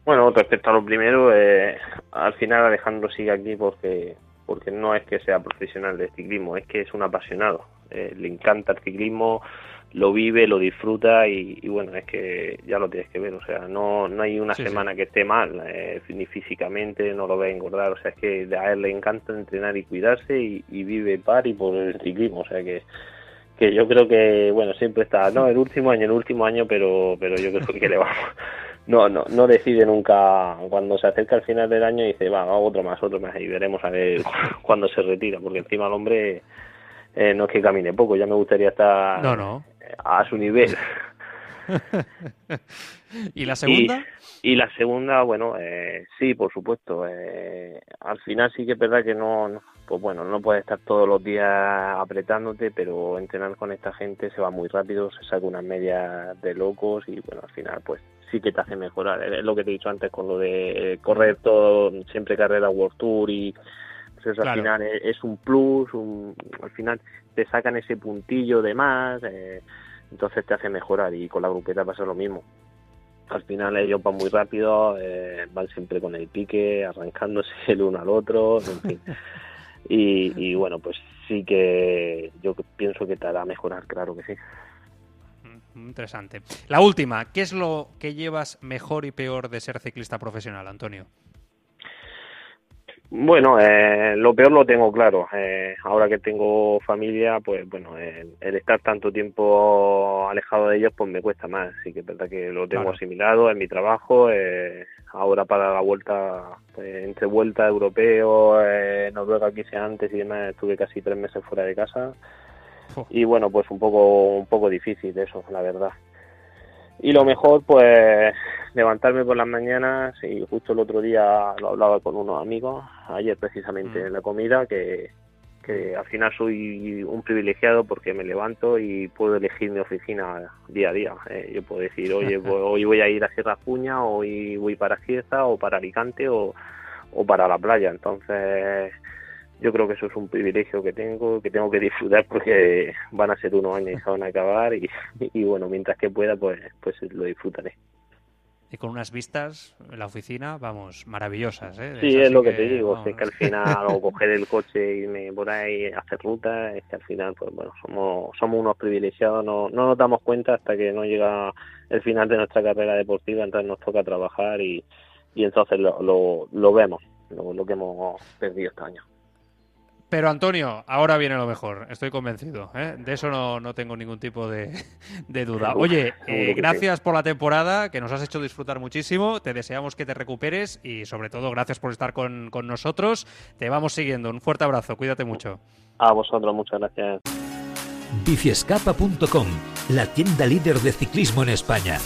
Bueno, respecto a lo primero, eh, al final Alejandro sigue aquí porque porque no es que sea profesional de ciclismo, es que es un apasionado. Eh, le encanta el ciclismo, lo vive, lo disfruta y, bueno, es que ya lo tienes que ver, o sea, no, no hay una semana que esté mal, eh, ni físicamente, no lo ve engordar, o sea, es que a él le encanta entrenar y cuidarse y, vive par y por el ciclismo, o sea que que yo creo que bueno siempre está no el último año el último año pero pero yo creo que le vamos no no no decide nunca cuando se acerca al final del año dice va otro más otro más y veremos a ver cuándo se retira porque encima el hombre eh, no es que camine poco ya me gustaría estar no no a su nivel. ¿Y la segunda? Y, la segunda, bueno, eh, sí, por supuesto. Eh, al final sí que es verdad que no, pues bueno, no puedes estar todos los días apretándote, pero entrenar con esta gente se va muy rápido, se saca unas medias de locos y bueno, al final pues sí que te hace mejorar. Es lo que te he dicho antes con lo de correr todo, siempre carrera World Tour y pues al final es, un plus, al final te sacan ese puntillo de más, eh, entonces te hace mejorar y con la grupeta pasa lo mismo. Al final ellos van muy rápido, eh, van siempre con el pique, arrancándose el uno al otro, en fin. y, bueno, pues sí que yo pienso que te hará mejorar, claro que sí. Mm, interesante. La última, ¿qué es lo que llevas mejor y peor de ser ciclista profesional, Antonio? Bueno, eh, lo peor lo tengo claro. Eh, ahora que tengo familia, pues bueno, el, estar tanto tiempo alejado de ellos, pues me cuesta más. Así que es verdad que lo tengo asimilado en mi trabajo. Eh, ahora para la vuelta, pues, entre vuelta europeo, eh, Noruega quise antes y demás, estuve casi tres meses fuera de casa. Y bueno, pues un poco, un poco difícil eso, la verdad. Y lo mejor, pues, levantarme por las mañanas y justo el otro día lo hablaba con unos amigos, ayer precisamente mm. en la comida, que, que al final soy un privilegiado porque me levanto y puedo elegir mi oficina día a día. Eh, yo puedo decir, oye, hoy voy a ir a Sierra Puña, hoy voy para Cieza o para Alicante o, o para la playa. Entonces, yo creo que eso es un privilegio que tengo, que tengo que disfrutar porque van a ser unos años y se van a acabar y, y bueno, mientras que pueda, pues, pues lo disfrutaré. Y con unas vistas en la oficina, vamos, maravillosas, ¿eh? Sí, es lo que, te digo, es que al final, o coger el coche y me por ahí hacer ruta, es que al final, pues bueno, somos, somos unos privilegiados, no, no nos damos cuenta hasta que no llega el final de nuestra carrera deportiva, entonces nos toca trabajar y, y entonces lo, lo, lo vemos, lo, lo que hemos perdido este año. Pero Antonio, ahora viene lo mejor, estoy convencido. ¿eh? De eso no, tengo ningún tipo de, duda. Oye, eh, gracias por la temporada, que nos has hecho disfrutar muchísimo. Te deseamos que te recuperes y sobre todo gracias por estar con, con nosotros. Te vamos siguiendo. Un fuerte abrazo, cuídate mucho. A vosotros, muchas gracias. Biciescapa.com, la tienda líder de ciclismo en España.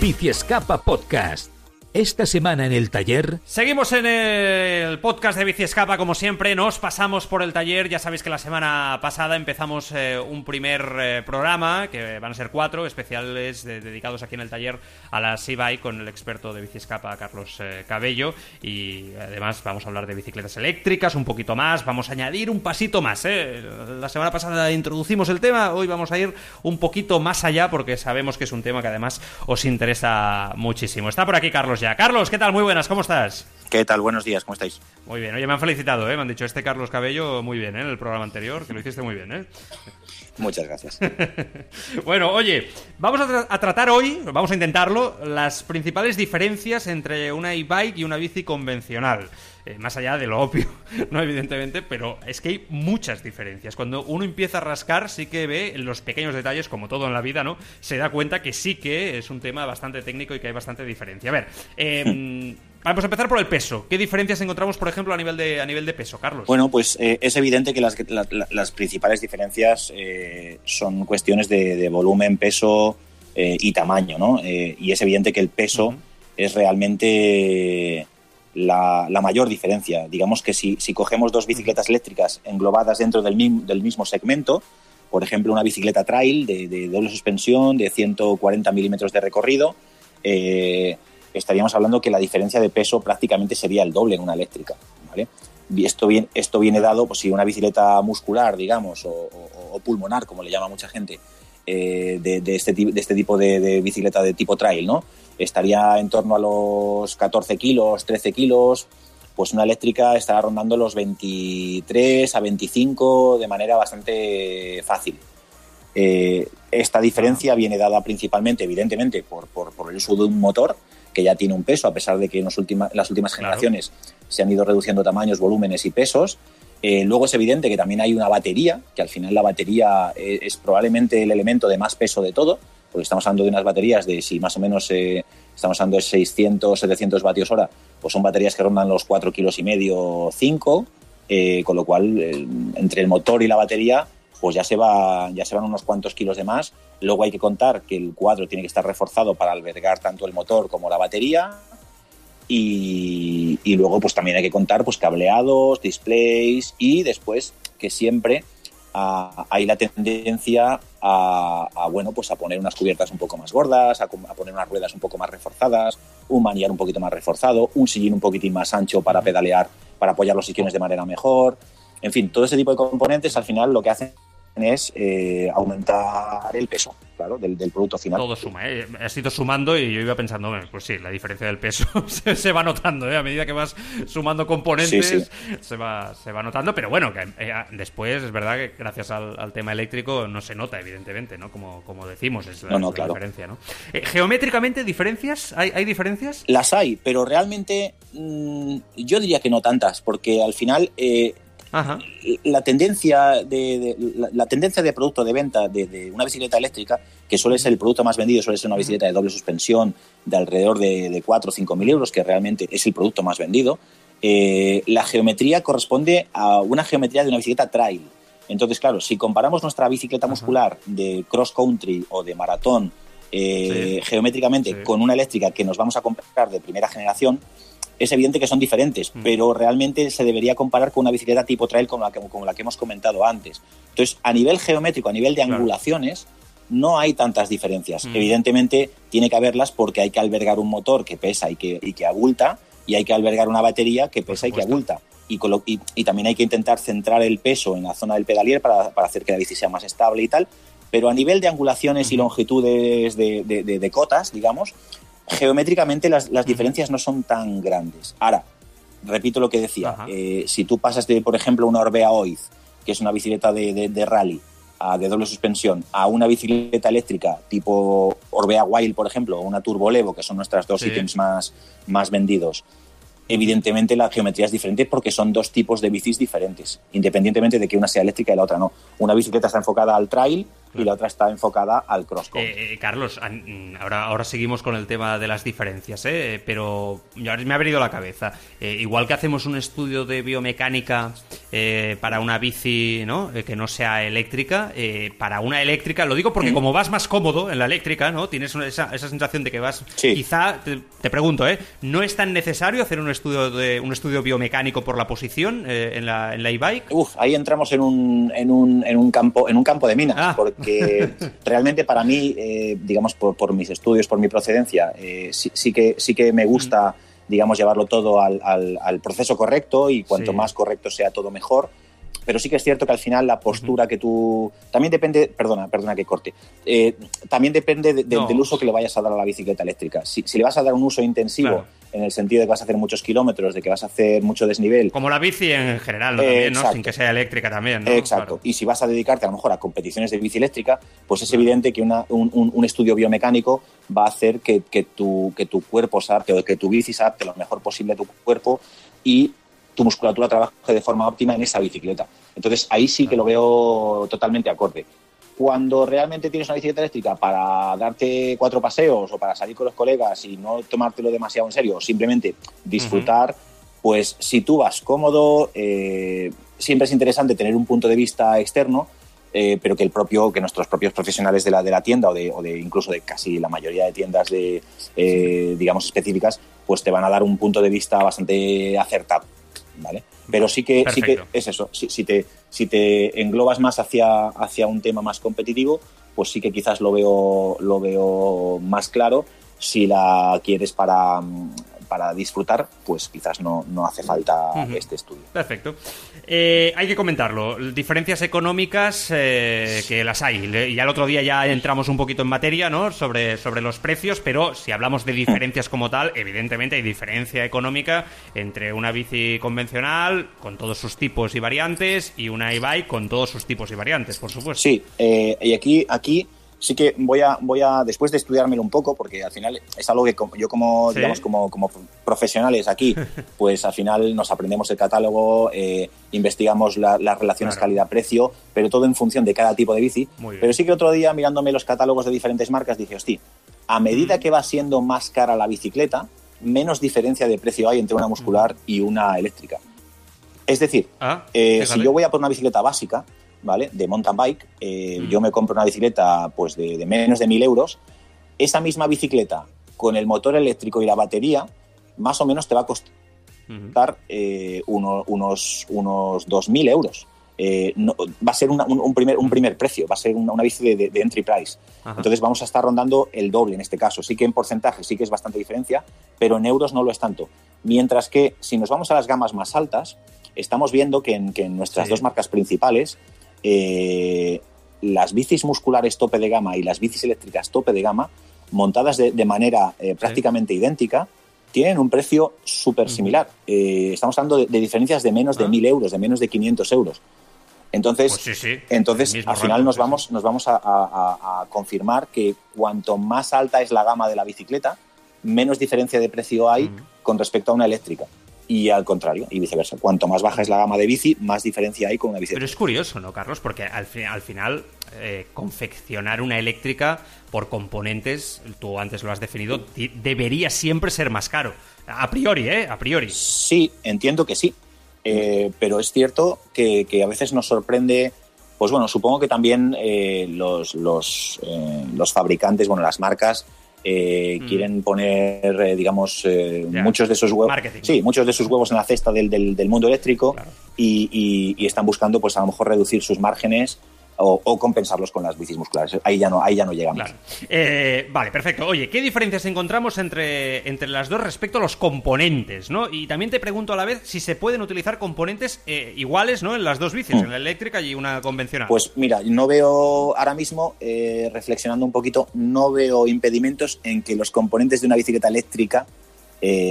Biciescapa Podcast esta semana en el taller. Seguimos en el podcast de Bici Escapa, como siempre. Nos pasamos por el taller. Ya sabéis que la semana pasada empezamos eh, un primer eh, programa, que van a ser cuatro, especiales dedicados aquí en el taller a la e con el experto de Bici Escapa, Carlos eh, Cabello. Y además vamos a hablar de bicicletas eléctricas un poquito más. Vamos a añadir un pasito más. La semana pasada introducimos el tema. Hoy vamos a ir un poquito más allá porque sabemos que es un tema que además os interesa muchísimo. Está por aquí Carlos Carlos, ¿qué tal? Muy buenas, ¿cómo estás? ¿Qué tal? Buenos días, ¿cómo estáis? Muy bien, oye, me han felicitado, ¿eh? me han dicho este Carlos Cabello muy bien, ¿eh? en el programa anterior, que lo hiciste muy bien. ¿eh? Muchas gracias. bueno, oye, vamos a, tratar hoy, vamos a intentarlo, las principales diferencias entre una e-bike y una bici convencional. Eh, más allá de lo obvio, ¿no? Evidentemente, pero es que hay muchas diferencias. Cuando uno empieza a rascar, sí que ve en los pequeños detalles, como todo en la vida, ¿no? Se da cuenta que sí que es un tema bastante técnico y que hay bastante diferencia. A ver, eh, Vamos a empezar por el peso. ¿Qué diferencias encontramos, por ejemplo, a nivel de, a nivel de peso, Carlos? Bueno, pues eh, es evidente que las, las principales diferencias eh, son cuestiones de, volumen, peso y tamaño, ¿no? y es evidente que el peso es realmente la, mayor diferencia. Digamos que si, cogemos dos bicicletas eléctricas englobadas dentro del, mismo segmento, por ejemplo, una bicicleta trail de, doble suspensión de 140 milímetros de recorrido, eh, estaríamos hablando que la diferencia de peso prácticamente sería el doble en una eléctrica. ¿vale? esto, viene, esto viene dado pues, si una bicicleta muscular, digamos, o, pulmonar, como le llama mucha gente, eh, de, este, de este tipo de, bicicleta de tipo trail, ¿no? Estaría en torno a los 14 kilos, 13 kilos, pues una eléctrica estará rondando los 23 a 25 de manera bastante fácil. Eh, esta diferencia viene dada principalmente, evidentemente, por, el uso de un motor que ya tiene un peso, a pesar de que en, las últimas generaciones se han ido reduciendo tamaños, volúmenes y pesos. Eh, luego es evidente que también hay una batería, que al final la batería es, es probablemente el elemento de más peso de todo, porque estamos hablando de unas baterías de si más o menos eh, estamos hablando de 600, 700 vatios hora, pues son baterías que rondan los 4 kilos y medio, 5, eh, con lo cual entre el motor y la batería pues ya se, va, ya se van unos cuantos kilos de más. Luego hay que contar que el cuadro tiene que estar reforzado para albergar tanto el motor como la batería. Y, y luego pues también hay que contar pues cableados, displays y después que siempre hay la tendencia a, bueno, pues a poner unas cubiertas un poco más gordas, a, poner unas ruedas un poco más reforzadas, un manillar un poquito más reforzado, un sillín un poquitín más ancho para pedalear, para apoyar los sillones de manera mejor. En fin, todo ese tipo de componentes al final lo que hacen es eh, aumentar el peso. claro, del, producto final. Todo suma, ¿eh? Has ido sumando y yo iba pensando, pues sí, la diferencia del peso se, va notando, ¿eh? A medida que vas sumando componentes, Se, va, se va notando, pero bueno, que eh, después es verdad que gracias al, tema eléctrico no se nota, evidentemente, ¿no? Como, como decimos, es la, diferencia, ¿no? Eh, geométricamente, ¿diferencias? ¿Hay, ¿Hay, diferencias? Las hay, pero realmente mm, yo diría que no tantas, porque al final eh, la tendencia de, la, tendencia de producto de venta de, una bicicleta eléctrica, que suele ser el producto más vendido, suele ser una bicicleta de doble suspensión de alrededor de, 4 o 5 mil euros, que realmente es el producto más vendido, eh, la geometría corresponde a una geometría de una bicicleta trail. Entonces, claro, si comparamos nuestra bicicleta muscular de cross country o de maratón eh, geométricamente con una eléctrica que nos vamos a comprar de primera generación, es evidente que son diferentes, mm. pero realmente se debería comparar con una bicicleta tipo trail como la que, como la que hemos comentado antes. Entonces, a nivel geométrico, a nivel de angulaciones, no hay tantas diferencias. Mm. Evidentemente, tiene que haberlas porque hay que albergar un motor que pesa y que, y que abulta, y hay que albergar una batería que pesa y que abulta. Y, y, también hay que intentar centrar el peso en la zona del pedalier para, para, hacer que la bici sea más estable y tal. Pero a nivel de angulaciones y longitudes de, de cotas, digamos, geométricamente las, diferencias no son tan grandes. Ahora, repito lo que decía, eh, si tú pasas de, por ejemplo, una Orbea Oiz, que es una bicicleta de, rally, de doble suspensión, a una bicicleta eléctrica tipo Orbea Wild, por ejemplo, o una Turbo Levo, que son nuestras dos ítems más, más vendidos, evidentemente la geometría es diferente porque son dos tipos de bicis diferentes, independientemente de que una sea eléctrica y la otra no. Una bicicleta está enfocada al trail y la otra está enfocada al cross eh, eh, Carlos, mm, ahora, ahora seguimos con el tema de las diferencias, ¿eh? pero me ha venido a la cabeza. Eh, igual que hacemos un estudio de biomecánica para una bici ¿no? que no sea eléctrica, para una eléctrica, lo digo porque como vas más cómodo en la eléctrica, ¿no? tienes esa, esa sensación de que vas... Quizá, te, pregunto, ¿eh? ¿no es tan necesario hacer un estudio, de, un estudio biomecánico por la posición en la e-bike? Uf, ahí entramos en un, en un, en un, campo, en un campo de minas, ah. porque que realmente para mí, eh, digamos, por, mis estudios, por mi procedencia, eh, sí, que, sí que me gusta, digamos, llevarlo todo al, proceso correcto y cuanto más correcto sea todo mejor pero sí que es cierto que al final la postura que tú... También depende, perdona, perdona que corte, eh, también depende del uso que le vayas a dar a la bicicleta eléctrica. Si, le vas a dar un uso intensivo, en el sentido de que vas a hacer muchos kilómetros, de que vas a hacer mucho desnivel... Como la bici en general, ¿no? Sin que sea eléctrica también, ¿no? Exacto. Y si vas a dedicarte a lo mejor a competiciones de bici eléctrica, pues es evidente que un, estudio biomecánico va a hacer que, tu, que tu cuerpo se adapte o que tu bici se adapte lo mejor posible a tu cuerpo y tu musculatura trabaje de forma óptima en esa bicicleta. Entonces ahí sí que lo veo totalmente acorde. Cuando realmente tienes una bicicleta eléctrica para darte cuatro paseos o para salir con los colegas y no tomártelo demasiado en serio, simplemente disfrutar, pues si tú vas cómodo, eh, siempre es interesante tener un punto de vista externo, eh, pero que el propio, que nuestros propios profesionales de la, de la tienda o de, o de incluso de casi la mayoría de tiendas de, eh, digamos específicas, pues te van a dar un punto de vista bastante acertado. ¿Vale? Pero sí que, sí que es eso, si, si, te, si te englobas más hacia, hacia un tema más competitivo, pues sí que quizás lo veo, lo veo más claro. Si la quieres para, para disfrutar, pues quizás no, no hace falta este estudio. Perfecto. Eh, hay que comentarlo. Diferencias económicas eh, que las hay. Y al otro día ya entramos un poquito en materia, ¿no? Sobre, sobre los precios, pero si hablamos de diferencias como tal, evidentemente hay diferencia económica entre una bici convencional con todos sus tipos y variantes y una e-bike con todos sus tipos y variantes, por supuesto. Sí, eh, y aquí, aquí sí que voy a, voy a, después de estudiármelo un poco, porque al final es algo que yo como, digamos, como, como profesionales aquí, pues al final nos aprendemos el catálogo, eh, investigamos las relaciones calidad-precio, pero todo en función de cada tipo de bici. Pero sí que otro día, mirándome los catálogos de diferentes marcas, dije, hostia, a medida mm. que va siendo más cara la bicicleta, menos diferencia de precio hay entre una muscular y una eléctrica. Es decir, ah, eh, si yo voy a por una bicicleta básica, ¿vale? De mountain bike, eh, mm. yo me compro una bicicleta pues de, menos de 1000 euros, esa misma bicicleta con el motor eléctrico y la batería, más o menos te va a costar eh, unos, unos 2.000 euros. Eh, va a ser un, primer, un primer precio, va a ser una, bici de, entry price. Entonces vamos a estar rondando el doble en este caso. Sí que en porcentaje sí que es bastante diferencia, pero en euros no lo es tanto. Mientras que si nos vamos a las gamas más altas, estamos viendo que en, nuestras dos marcas principales eh, las bicis musculares tope de gama y las bicis eléctricas tope de gama, montadas de, manera eh, prácticamente idéntica, tienen un precio súper similar. Eh, estamos hablando de, diferencias de menos de 1.000 ah. euros, de menos de 500 euros. Entonces, pues entonces al final nos vamos, nos vamos a, confirmar que cuanto más alta es la gama de la bicicleta, menos diferencia de precio hay con respecto a una eléctrica y al contrario, y viceversa. Cuanto más baja es la gama de bici, más diferencia hay con una bici. Pero es curioso, ¿no, Carlos? Porque al, al final, eh, confeccionar una eléctrica por componentes, tú antes lo has definido, debería siempre ser más caro. A priori, ¿eh? A priori. Sí, entiendo que sí. Eh, pero es cierto que, a veces nos sorprende. Pues bueno, supongo que también eh, los, los, los fabricantes, bueno, las marcas, eh, mm. quieren poner, eh, digamos, eh, muchos de esos huevos, sí, muchos de sus huevos en la cesta del, del, mundo eléctrico y, y, están buscando, pues a lo mejor reducir sus márgenes o, compensarlos con las bicis musculares. Ahí ya no, ahí ya no llegamos. Eh, vale, perfecto. Oye, ¿qué diferencias encontramos entre, entre las dos respecto a los componentes? ¿no? Y también te pregunto a la vez si se pueden utilizar componentes eh, iguales ¿no? en las dos bicis, mm. en la eléctrica y una convencional. Pues mira, no veo ahora mismo, eh, reflexionando un poquito, no veo impedimentos en que los componentes de una bicicleta eléctrica,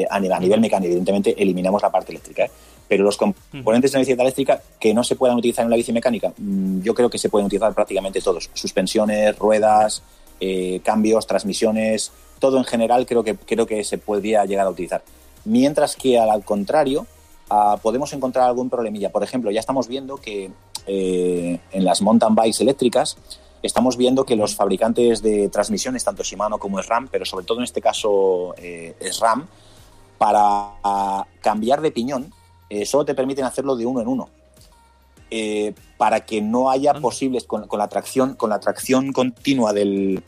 a, nivel, a nivel mecánico, evidentemente, eliminemos la parte eléctrica pero los componentes de una bicicleta eléctrica que no se puedan utilizar en la bici mecánica, mm, yo creo que se pueden utilizar prácticamente todos. Suspensiones, ruedas, eh, cambios, transmisiones, todo en general creo que, creo que se podría llegar a utilizar. Mientras que al contrario, ah, podemos encontrar algún problemilla. Por ejemplo, ya estamos viendo que eh, en las mountain bikes eléctricas estamos viendo que los fabricantes de transmisiones, tanto Shimano como SRAM, pero sobre todo en este caso eh, SRAM, para cambiar de piñón eh, solo te permiten hacerlo de uno en uno. Eh, para que no haya posibles, con, la tracción, con la tracción continua del,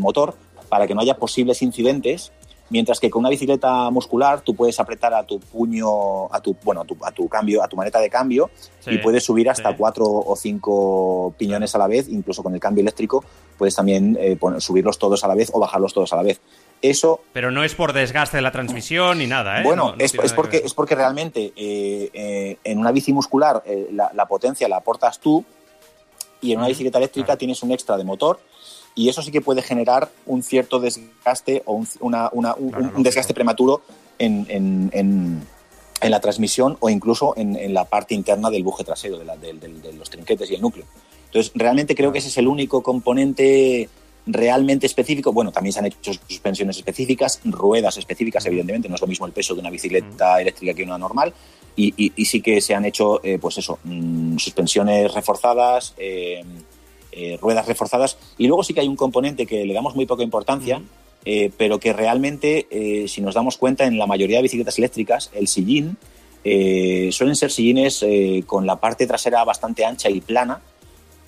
motor, para que no haya posibles incidentes, mientras que con una bicicleta muscular tú puedes apretar a tu puño, a tu, bueno, a tu, cambio, a tu maneta de cambio y puedes subir hasta cuatro o cinco piñones a la vez, incluso con el cambio eléctrico puedes también eh, subirlos todos a la vez o bajarlos todos a la vez. Eso, Pero no es por desgaste de la transmisión ni nada, ¿eh? Bueno, es, porque, es porque realmente eh, eh, en una bici muscular eh, la, potencia la aportas tú y en una bicicleta eléctrica tienes un extra de motor y eso sí que puede generar un cierto desgaste o un, desgaste prematuro en, en, la transmisión o incluso en, la parte interna del buje trasero, de, de los trinquetes y el núcleo. Entonces, realmente creo que ese es el único componente realmente específico, bueno, también se han hecho suspensiones específicas, ruedas específicas, evidentemente, no es lo mismo el peso de una bicicleta eléctrica que una normal, y, sí que se han hecho, eh, pues eso, mm, suspensiones reforzadas, eh, eh, ruedas reforzadas, y luego sí que hay un componente que le damos muy poca importancia, pero que realmente, si nos damos cuenta, en la mayoría de bicicletas eléctricas, el sillín suelen ser sillines con la parte trasera bastante ancha y plana,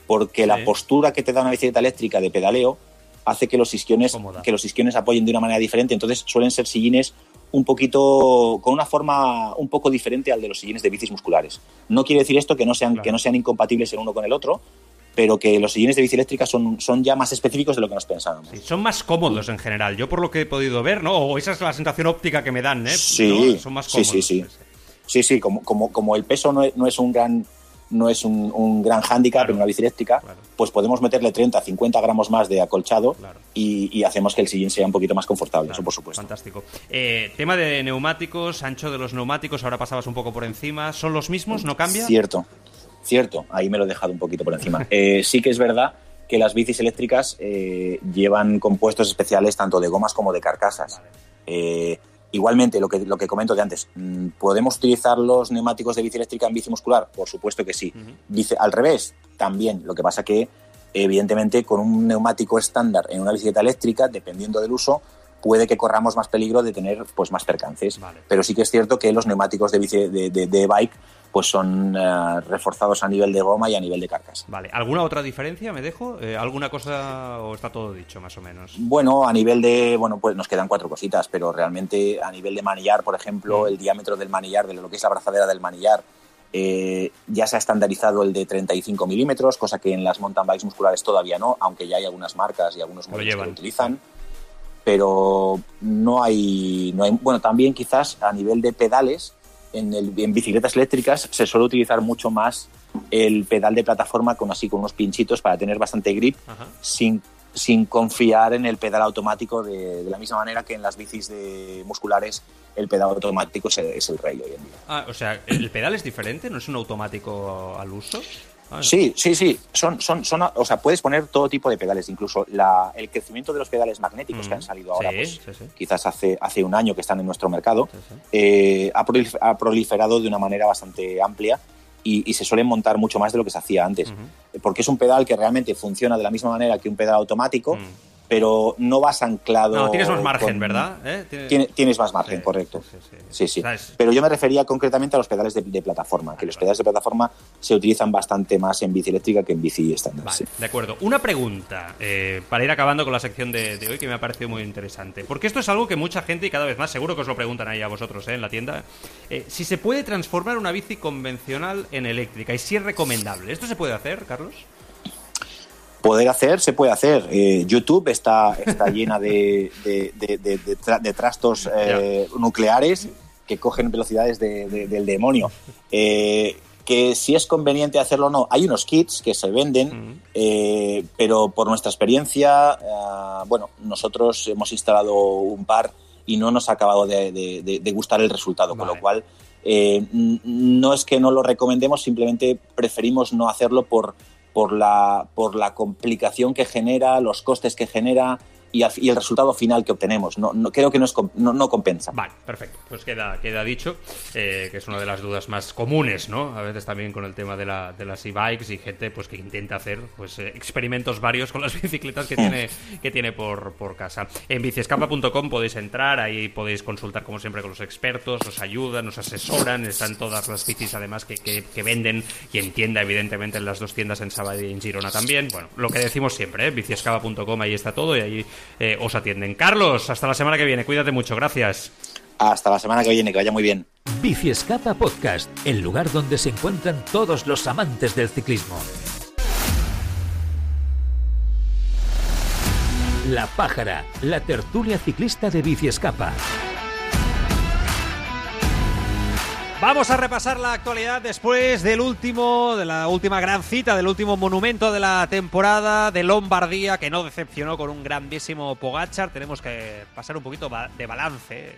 porque la postura que te da una bicicleta eléctrica de pedaleo hace que los isquiones, que los isquiones apoyen de una manera diferente. Entonces suelen ser sillines un poquito con una forma un poco diferente al de los sillines de bicis musculares. No quiere decir esto que no sean, que no sean incompatibles el uno con el otro, pero que los sillines de bici eléctrica son, son ya más específicos de lo que nos pensábamos. son más cómodos en general, yo por lo que he podido ver, ¿no? O esa es la sensación óptica que me dan, ¿eh? Sí, son más cómodos. Sí, sí, sí. Sí, sí, como, como, como el peso no es un gran no es un, gran hándicap en una bici eléctrica, pues podemos meterle 30, 50 gramos más de acolchado y, hacemos que el sillín sea un poquito más confortable, eso por supuesto. Fantástico. Eh, tema de neumáticos, ancho de los neumáticos, ahora pasabas un poco por encima, ¿son los mismos? ¿No cambia? Cierto, cierto, ahí me lo he dejado un poquito por encima. Eh, sí que es verdad que las bicis eléctricas eh, llevan compuestos especiales tanto de gomas como de carcasas. Igualmente, lo que, lo que comento de antes, mm, ¿podemos utilizar los neumáticos de bici eléctrica en bici muscular? Por supuesto que sí. Dice, al revés, también. Lo que pasa que, evidentemente, con un neumático estándar en una bicicleta eléctrica, dependiendo del uso, puede que corramos más peligro de tener pues más percances. Pero sí que es cierto que los neumáticos de, bici, de, de bike pues son eh, reforzados a nivel de goma y a nivel de carcasa. Vale, ¿alguna otra diferencia me dejo? Eh, ¿Alguna cosa o está todo dicho más o menos? Bueno, a nivel de, bueno, pues nos quedan cuatro cositas, pero realmente a nivel de manillar, por ejemplo, mm. el diámetro del manillar, de lo que es la brazadera del manillar, eh, ya se ha estandarizado el de 35 milímetros, cosa que en las mountain bikes musculares todavía no, aunque ya hay algunas marcas y algunos modelos que lo utilizan. Pero no hay, no hay, bueno, también quizás a nivel de pedales, en, el, en bicicletas eléctricas se suele utilizar mucho más el pedal de plataforma con así con unos pinchitos para tener bastante grip sin, sin confiar en el pedal automático de, la misma manera que en las bicis de musculares el pedal automático es el, es el rey hoy en día. Ah, o sea, ¿el pedal es diferente? ¿No es un automático al uso? Ah, sí, sí, sí. Son, son, son, o sea, puedes poner todo tipo de pedales, incluso la, el crecimiento de los pedales magnéticos que han salido ahora, pues, quizás hace, hace un año que están en nuestro mercado, eh, ha, proliferado de una manera bastante amplia y, se suelen montar mucho más de lo que se hacía antes. Porque es un pedal que realmente funciona de la misma manera que un pedal automático, pero no vas anclado. No, tienes más margen, ¿verdad? ¿Eh? Tienes, más margen, correcto. Sí, sí. Pero yo me refería concretamente a los pedales de, plataforma, que los pedales de plataforma se utilizan bastante más en bici eléctrica que en bici estándar. Vale, de acuerdo. Una pregunta eh, para ir acabando con la sección de, hoy que me ha parecido muy interesante. Porque esto es algo que mucha gente, y cada vez más, seguro que os lo preguntan ahí a vosotros ¿eh? en la tienda, si se puede transformar una bici convencional en eléctrica y si es recomendable. ¿Esto se puede hacer, Carlos? Poder hacer, se puede hacer. Eh, YouTube está, está llena de, de, trastos eh, nucleares que cogen velocidades del demonio. Eh, que si es conveniente hacerlo o no, hay unos kits que se venden, pero por nuestra experiencia, bueno, nosotros hemos instalado un par y no nos ha acabado de, gustar el resultado, con lo cual no es que no lo recomendemos, simplemente preferimos no hacerlo por por la, por la complicación que genera, los costes que genera y, el resultado final que obtenemos. No, no creo que no, es, no, compensa. Vale, perfecto. Pues queda, queda dicho, eh, que es una de las dudas más comunes, ¿no? A veces también con el tema de, la, de las e-bikes y gente pues que intenta hacer pues eh, experimentos varios con las bicicletas que tiene, que tiene por, por casa. En biciescapa.com podéis entrar, ahí podéis consultar como siempre con los expertos, os ayudan, nos asesoran, están todas las bicis además que, que, venden y en tienda, evidentemente, en las dos tiendas en Sabadell y en Girona también. Bueno, lo que decimos siempre, ¿eh? biciescapa.com, ahí está todo y ahí eh, os atienden. Carlos, hasta la semana que viene, cuídate mucho, gracias. Hasta la semana que viene, que vaya muy bien. Bici Escapa Podcast, el lugar donde se encuentran todos los amantes del ciclismo. La Pájara, la tertulia ciclista de Bici Escapa. Vamos a repasar la actualidad después del último, de la última gran cita, del último monumento de la temporada de Lombardía, que no decepcionó con un grandísimo Pogachar. Tenemos que pasar un poquito de balance.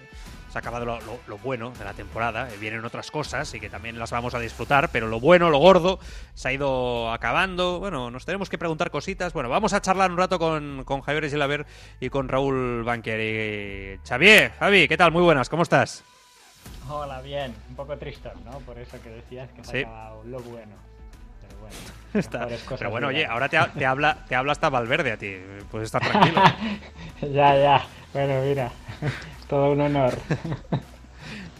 Se ha acabado lo, bueno de la temporada, eh, vienen otras cosas y que también las vamos a disfrutar, pero lo bueno, lo gordo, se ha ido acabando. Bueno, nos tenemos que preguntar cositas. Bueno, vamos a charlar un rato con, con Javier Gilaver y con Raúl Banquer. Y... Xavier, Javi, ¿qué tal? Muy buenas, ¿cómo estás? Hola, bien. Un poco triste, ¿no? Por eso que decías que se lo bueno. Pero bueno. Está. Pero bueno, oye, ahora te, te, habla, te habla hasta Valverde a ti. Puedes estar tranquilo. ya, ya. Bueno, mira. Todo un honor.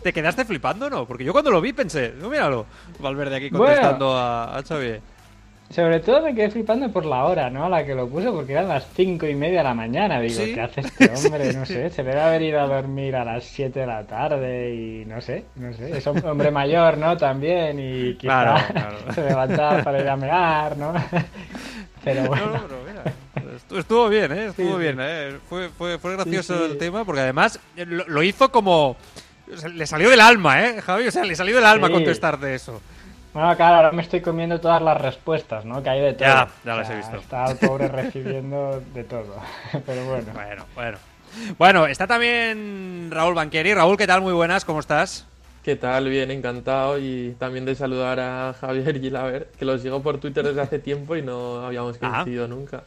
¿Te quedaste flipando o no? Porque yo cuando lo vi pensé, no, míralo, Valverde aquí contestando a, a Xavier. Sobre todo me quedé flipando por la hora, ¿no? A la que lo puso, porque eran las cinco y media de la mañana. Digo, ¿qué hace este hombre? No sé, se debe haber ido a dormir a las 7 de la tarde y no sé, no sé. Es un hombre mayor, ¿no? También y quizá se levantaba para ir a mear, ¿no? Pero bueno. No, pero mira, estuvo bien, ¿eh? Estuvo bien, ¿eh? Fue, fue, fue gracioso el tema porque además lo, lo hizo como... Le salió del alma, ¿eh, Javi? O sea, le salió del alma contestar de eso. Bueno, claro, ahora me estoy comiendo todas las respuestas, ¿no? Que hay de todo. Ya, ya las he visto. Está el pobre recibiendo de todo. Pero bueno. Bueno, bueno. Bueno, está también Raúl Banquieri. Raúl, ¿qué tal? Muy buenas, ¿cómo estás? ¿Qué tal? Bien, encantado. Y también de saludar a Javier Gilaver, que lo sigo por Twitter desde hace tiempo y no habíamos ah. coincidido nunca.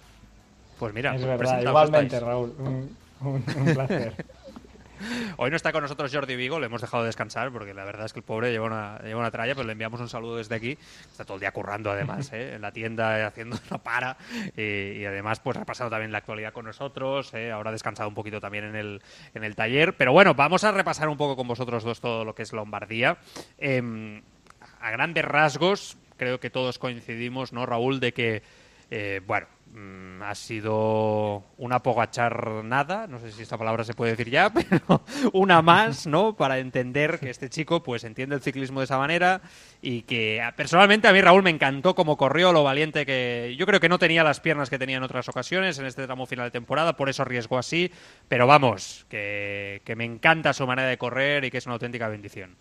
Pues mira, es verdad, igualmente, Raúl. un placer. Hoy no está con nosotros Jordi Vigo, le hemos dejado descansar porque la verdad es que el pobre lleva una, lleva una tralla, pero le enviamos un saludo desde aquí. Está todo el día currando además, ¿eh? en la tienda haciendo no para y, además pues ha pasado también la actualidad con nosotros, ¿eh? ahora ha descansado un poquito también en el, en el taller. Pero bueno, vamos a repasar un poco con vosotros dos todo lo que es Lombardía. Em, a grandes rasgos, creo que todos coincidimos, ¿no, Raúl, de que, eh, bueno, Mm, ha sido una pogachar nada, no sé si esta palabra se puede decir ya, pero una más, ¿no? Para entender que este chico pues entiende el ciclismo de esa manera y que ah, personalmente a mí Raúl me encantó cómo corrió, lo valiente que yo creo que no tenía las piernas que tenía en otras ocasiones en este tramo final de temporada, por eso arriesgó así, pero vamos, que me encanta su manera de correr y que es una auténtica bendición.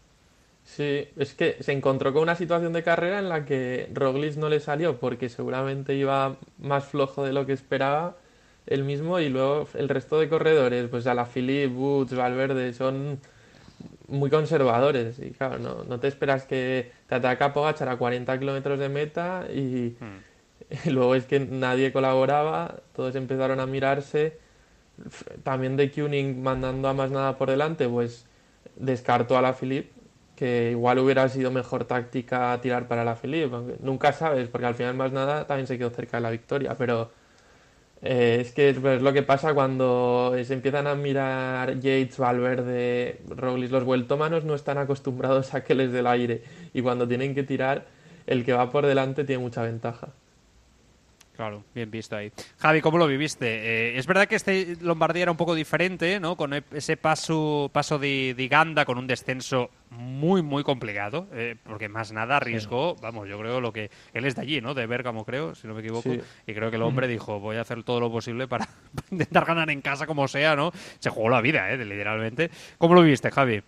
Sí, es que se encontró con una situación de carrera en la que Roglic no le salió porque seguramente iba más flojo de lo que esperaba él mismo y luego el resto de corredores, pues a la Philippe, Woods, Valverde, son muy conservadores y claro, no, no te esperas que te ataca Pogachar a 40 kilómetros de meta y, hmm. y, luego es que nadie colaboraba, todos empezaron a mirarse, también de Kuning mandando a más nada por delante, pues descartó a la Philippe que igual hubiera sido mejor táctica tirar para la Philippe, nunca sabes, porque al final más nada también se quedó cerca de la victoria, pero eh, es que es lo que pasa cuando se empiezan a mirar Yates, Valverde, Roglic, los vueltómanos no están acostumbrados a que les dé el aire y cuando tienen que tirar, el que va por delante tiene mucha ventaja. Claro, bien visto ahí. Javi, ¿cómo lo viviste? Eh, es verdad que este Lombardía era un poco diferente, ¿no? Con e-, ese paso, paso de, de Ganda con un descenso muy, muy complicado, eh, porque más nada arriesgó, vamos, yo creo lo que... Él es de allí, ¿no? De Bergamo, creo, si no me equivoco. Y creo que el hombre dijo, voy a hacer todo lo posible para intentar ganar en casa como sea, ¿no? Se jugó la vida, ¿eh? Literalmente. ¿Cómo lo viviste, Javi?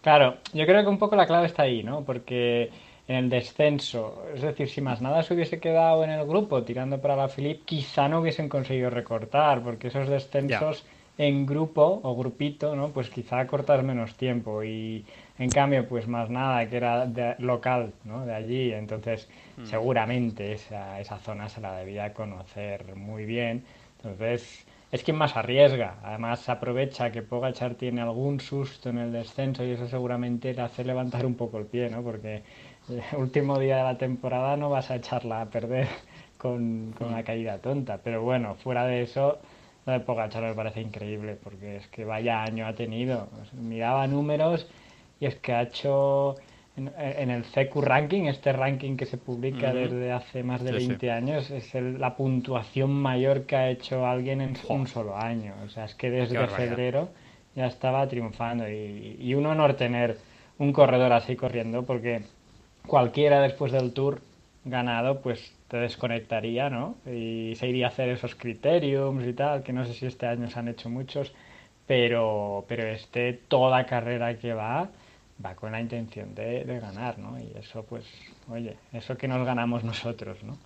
Claro, yo creo que un poco la clave está ahí, ¿no? Porque en el descenso. Es decir, si más nada se hubiese quedado en el grupo tirando para la Philip, quizá no hubiesen conseguido recortar, porque esos descensos en grupo o grupito, ¿no? Pues quizá cortas menos tiempo y en cambio, pues más nada, que era de, local, ¿no? De allí, entonces mm. seguramente esa, esa zona se la debía conocer muy bien. Entonces, es quien más arriesga. Además, aprovecha que Pogachar tiene algún susto en el descenso y eso seguramente le hace levantar un poco el pie, ¿no? Porque último día de la temporada no vas a echarla a perder con, con una caída tonta. Pero bueno, fuera de eso, lo de Pogachar me parece increíble porque es que vaya año ha tenido. Miraba números y es que ha hecho en, el CQ Ranking, este ranking que se publica desde hace más de 20 años, es la puntuación mayor que ha hecho alguien en un solo año. O sea, es que desde febrero ya estaba triunfando. Y, y un honor tener un corredor así corriendo porque cualquiera después del tour ganado, pues te desconectaría, ¿no? Y se iría a hacer esos criteriums y tal, que no sé si este año se han hecho muchos, pero, pero este, toda carrera que va, va con la intención de, de ganar, ¿no? Y eso, pues, oye, eso que nos ganamos nosotros, ¿no?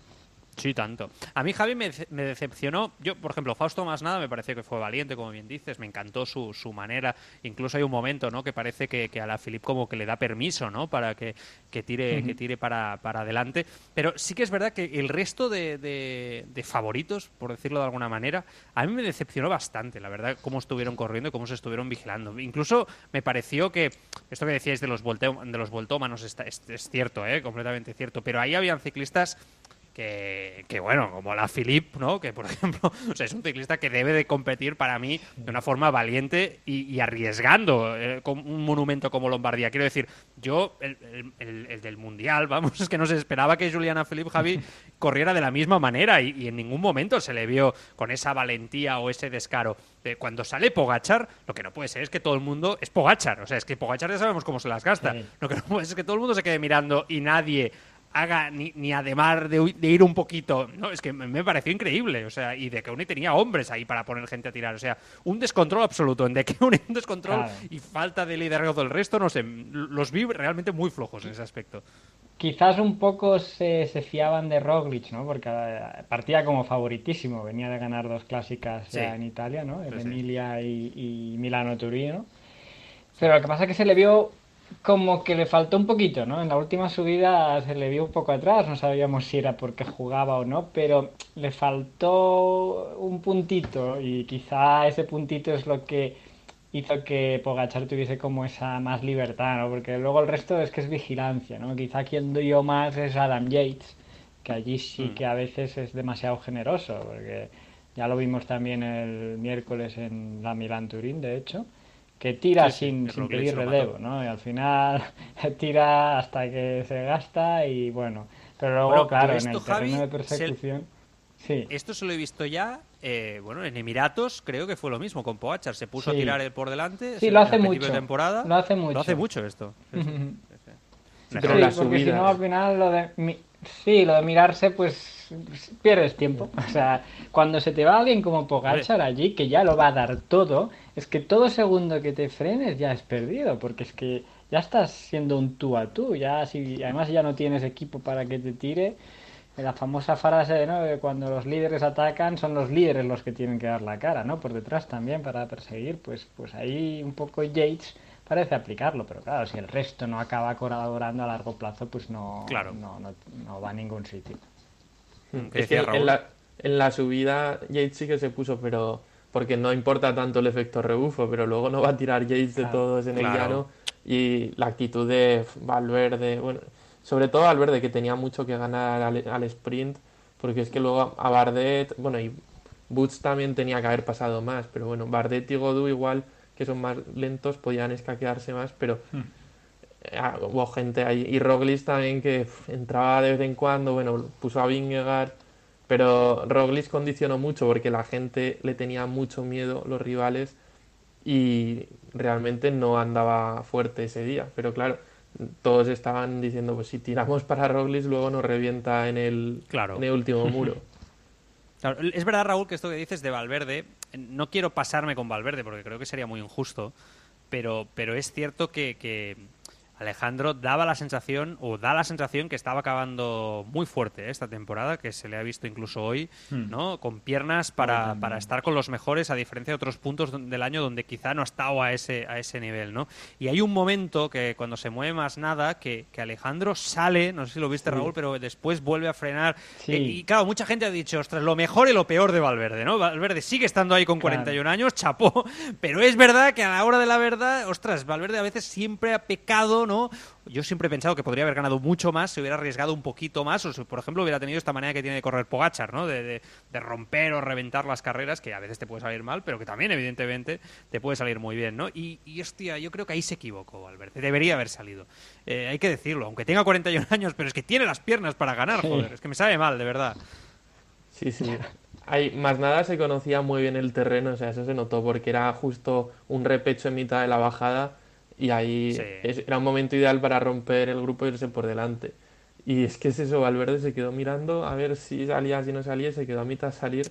Sí, tanto. A mí Javi me, decepcionó. Yo, por ejemplo, Fausto más nada me parece que fue valiente, como bien dices. Me encantó su, su manera. Incluso hay un momento, ¿no? Que parece que, a la Filip como que le da permiso, ¿no? Para que, tire, que tire para, para, adelante. Pero sí que es verdad que el resto de, de, favoritos, por decirlo de alguna manera, a mí me decepcionó bastante, la verdad, cómo estuvieron corriendo y cómo se estuvieron vigilando. Incluso me pareció que esto que decíais de los, de los voltómanos es, es cierto, ¿eh? Completamente cierto. Pero ahí habían ciclistas que, que, bueno, como la Philippe, ¿no? Que por ejemplo, o sea, es un ciclista que debe de competir para mí de una forma valiente y, arriesgando eh, con un monumento como Lombardía. Quiero decir, yo, el, el, del Mundial, vamos, es que no se esperaba que Juliana Philippe Javi corriera de la misma manera y, en ningún momento se le vio con esa valentía o ese descaro. De cuando sale Pogachar, lo que no puede ser es que todo el mundo es Pogachar. O sea, es que Pogachar ya sabemos cómo se las gasta. Lo que no puede ser es que todo el mundo se quede mirando y nadie haga ni, ni además de, ir un poquito. No, es que me, pareció increíble. O sea, y de que Uni tenía hombres ahí para poner gente a tirar. O sea, un descontrol absoluto. En de que un descontrol y falta de liderazgo del resto, no sé. Los vi realmente muy flojos en ese aspecto. Quizás un poco se, se fiaban de Roglic, ¿no? Porque eh, partía como favoritísimo. Venía de ganar dos clásicas ya en Italia, ¿no? En Emilia y, y Milano-Turino. Pero lo que pasa es que se le vio como que le faltó un poquito, ¿no? En la última subida se le vio un poco atrás, no sabíamos si era porque jugaba o no, pero le faltó un puntito y quizá ese puntito es lo que hizo que Pogachar tuviese como esa más libertad, ¿no? Porque luego el resto es que es vigilancia, ¿no? Quizá quien dio más es Adam Yates, que allí sí mm. que a veces es demasiado generoso, porque ya lo vimos también el miércoles en la Milán Turín, de hecho que tira sin, sin pedir relevo, ¿no? Y al final tira hasta que se gasta y bueno. Pero luego, claro, en el terreno de persecución. Sí. Esto se lo he visto ya, eh, bueno, en Emiratos creo que fue lo mismo con Poachar. Se puso a tirar el por delante. Sí, lo hace mucho. De temporada. Lo hace mucho. Lo hace mucho esto. Pero la porque si no, al final lo de. Sí, lo de mirarse, pues pierdes tiempo. O sea, cuando se te va alguien como Pogachar allí, que ya lo va a dar todo, es que todo segundo que te frenes ya es perdido, porque es que ya estás siendo un tú a tú, ya si además ya no tienes equipo para que te tire, la famosa frase ¿no? de cuando los líderes atacan son los líderes los que tienen que dar la cara, ¿no? Por detrás también para perseguir, pues, pues ahí un poco Yates parece aplicarlo, pero claro, si el resto no acaba colaborando a largo plazo, pues no, no, no, va a ningún sitio. Hmm. en, la, en la subida Yates sí que se puso, pero porque no importa tanto el efecto rebufo, pero luego no va a tirar Yates de todos en el llano y la actitud de Valverde, bueno, sobre todo Valverde que tenía mucho que ganar al, sprint, porque es que luego a Bardet, bueno, y Boots también tenía que haber pasado más, pero bueno, Bardet y Godú igual, que son más lentos, podían escaquearse más, pero hmm. eh, ah, hubo gente ahí, y Roglic también que entraba de vez en cuando, bueno, puso a Vingegaard, pero Roglic condicionó mucho porque la gente le tenía mucho miedo, los rivales, y realmente no andaba fuerte ese día. Pero claro, todos estaban diciendo, pues si tiramos para Roglic luego nos revienta en el, en el último muro. es verdad, Raúl, que esto que dices de Valverde, no quiero pasarme con Valverde porque creo que sería muy injusto, pero, pero es cierto que Alejandro daba la sensación, o da la sensación que estaba acabando muy fuerte ¿eh? esta temporada, que se le ha visto incluso hoy, hmm. ¿no? Con piernas para, para, estar con los mejores, a diferencia de otros puntos del año donde quizá no ha estado a ese, a ese nivel, ¿no? Y hay un momento que cuando se mueve más nada, que, que Alejandro sale, no sé si lo viste Raúl, pero después vuelve a frenar. Eh, y claro, mucha gente ha dicho, ostras, lo mejor y lo peor de Valverde, ¿no? Valverde sigue estando ahí con 41 años, chapó, pero es verdad que a la hora de la verdad, ostras, Valverde a veces siempre ha pecado ¿no? Yo siempre he pensado que podría haber ganado mucho más si hubiera arriesgado un poquito más o si, por ejemplo, hubiera tenido esta manera que tiene de correr Pogachar, ¿no? De, romper o reventar las carreras, que a veces te puede salir mal, pero que también, evidentemente, te puede salir muy bien, ¿no? Y, hostia, yo creo que ahí se equivocó, Albert. Debería haber salido. Eh, hay que decirlo, aunque tenga 41 años, pero es que tiene las piernas para ganar, joder. Es que me sabe mal, de verdad. Sí, sí. Hay, más nada se conocía muy bien el terreno, o sea, eso se notó porque era justo un repecho en mitad de la bajada y ahí era un momento ideal para romper el grupo e irse por delante. Y es que es eso, Valverde se quedó mirando a ver si salía, si no salía, se quedó a mitad salir.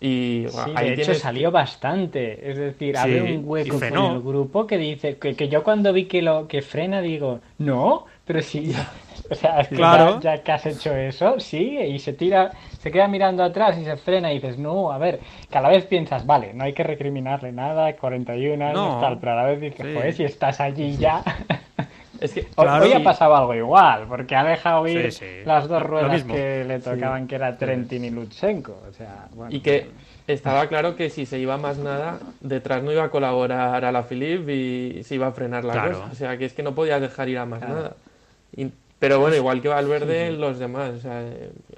Y de hecho salió bastante. Es decir, abre un hueco en el grupo que dice que, que, yo cuando vi que lo que frena digo, no, pero si ya, o sea, claro. ya, que has hecho eso, sigue y se tira, se queda mirando atrás y se frena y dices, no, a ver, cada vez piensas, vale, no hay que recriminarle nada, 41 años, tal, pero a la vez dices, joder, si estás allí ya. Es que hoy ha pasado algo igual, porque ha dejado ir las dos ruedas que le tocaban, que era Trentin y Lutsenko. O sea, y que estaba claro que si se iba más nada, detrás no iba a colaborar a la Philip y se iba a frenar la cosa. O sea, que es que no podía dejar ir a más nada. Pero bueno, igual que Valverde, los demás. O sea,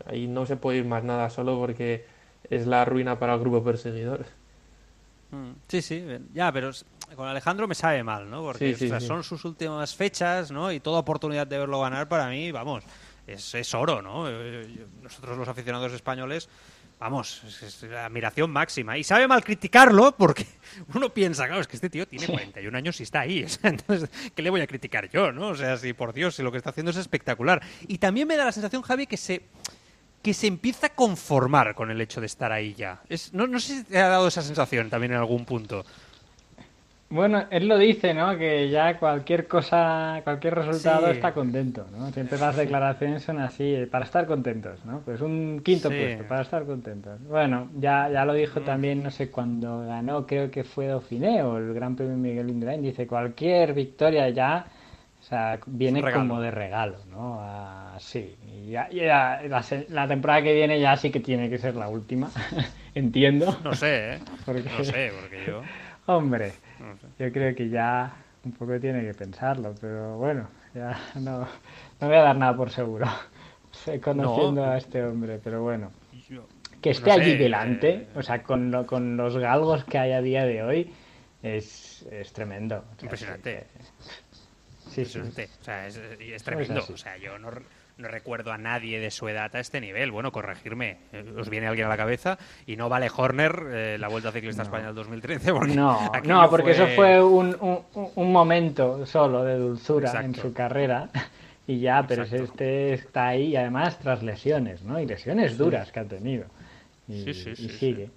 ahí no se puede ir más nada solo porque es la ruina para el grupo perseguidor. Mm, sí, sí, ya, pero con Alejandro me sabe mal, ¿no? Porque son sus últimas fechas, ¿no? Y toda oportunidad de verlo ganar para mí, vamos, es, es oro, ¿no? Eh, nosotros los aficionados españoles, vamos, es, admiración máxima. Y sabe mal criticarlo porque uno piensa, claro, es que este tío tiene 41 años y está ahí. Entonces, ¿qué le voy a criticar yo, no? O sea, si por Dios, si lo que está haciendo es espectacular. Y también me da la sensación, Javi, que se que se empieza a conformar con el hecho de estar ahí ya. Es, no, no sé si te ha dado esa sensación también en algún punto. Bueno, él lo dice, ¿no? Que ya cualquier cosa, cualquier resultado está contento, ¿no? Siempre las declaraciones son así, para estar contentos, ¿no? Pues un quinto puesto, para estar contentos. Bueno, ya, ya lo dijo mm. también, no sé, cuando ganó, creo que fue Dauphiné o el Gran Premio Miguel Indurain, dice cualquier victoria ya, o sea, viene como de regalo, ¿no? Así, y ya, ya la, la, temporada que viene ya sí que tiene que ser la última, entiendo. No sé, ¿eh? No sé, porque yo... Hombre, yo creo que ya un poco tiene que pensarlo, pero bueno, ya no, no voy a dar nada por seguro. conociendo a este hombre, pero bueno. Que esté allí delante, eh, o sea, con, con los galgos que hay a día de hoy, es, es tremendo. Impresionante. Sí, Sí, O sea, es, es tremendo. O sea, yo no, no recuerdo a nadie de su edad a este nivel. Bueno, corregirme, eh, os viene alguien a la cabeza y no vale Horner, eh, la Vuelta Ciclista España del 2013. no, no, porque eso fue un, un, momento solo de dulzura en su carrera y ya, pero este está ahí además tras lesiones, ¿no? Y lesiones duras que ha tenido. Y, sí, sí, sí, sigue.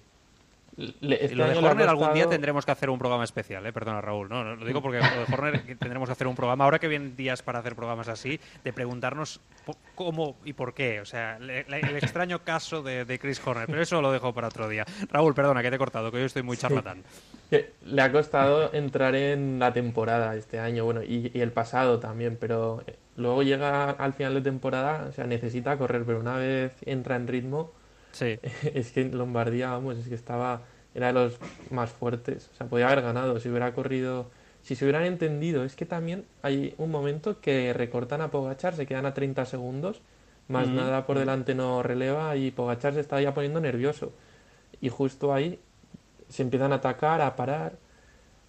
Este lo de Horner algún día tendremos que hacer un programa especial, ¿eh? perdona Raúl, no, lo digo porque lo de Horner tendremos que hacer un programa, ahora que vienen días para hacer programas así, de preguntarnos cómo y por qué, o sea, el extraño caso de, Chris Horner, pero eso lo dejo para otro día. Raúl, perdona que te he cortado, que yo estoy muy charlatán. Le ha costado entrar en la temporada este año, bueno, y, y el pasado también, pero eh, luego llega al final de temporada, o sea, necesita correr, pero una vez entra en ritmo Sí. es que Lombardía, vamos, es que estaba, era de los más fuertes. O sea, podía haber ganado si hubiera corrido, si se hubieran entendido. Es que también hay un momento que recortan a Pogachar, se quedan a 30 segundos, más nada por delante no releva y Pogachar se está ya poniendo nervioso. Y justo ahí se empiezan a atacar, a parar,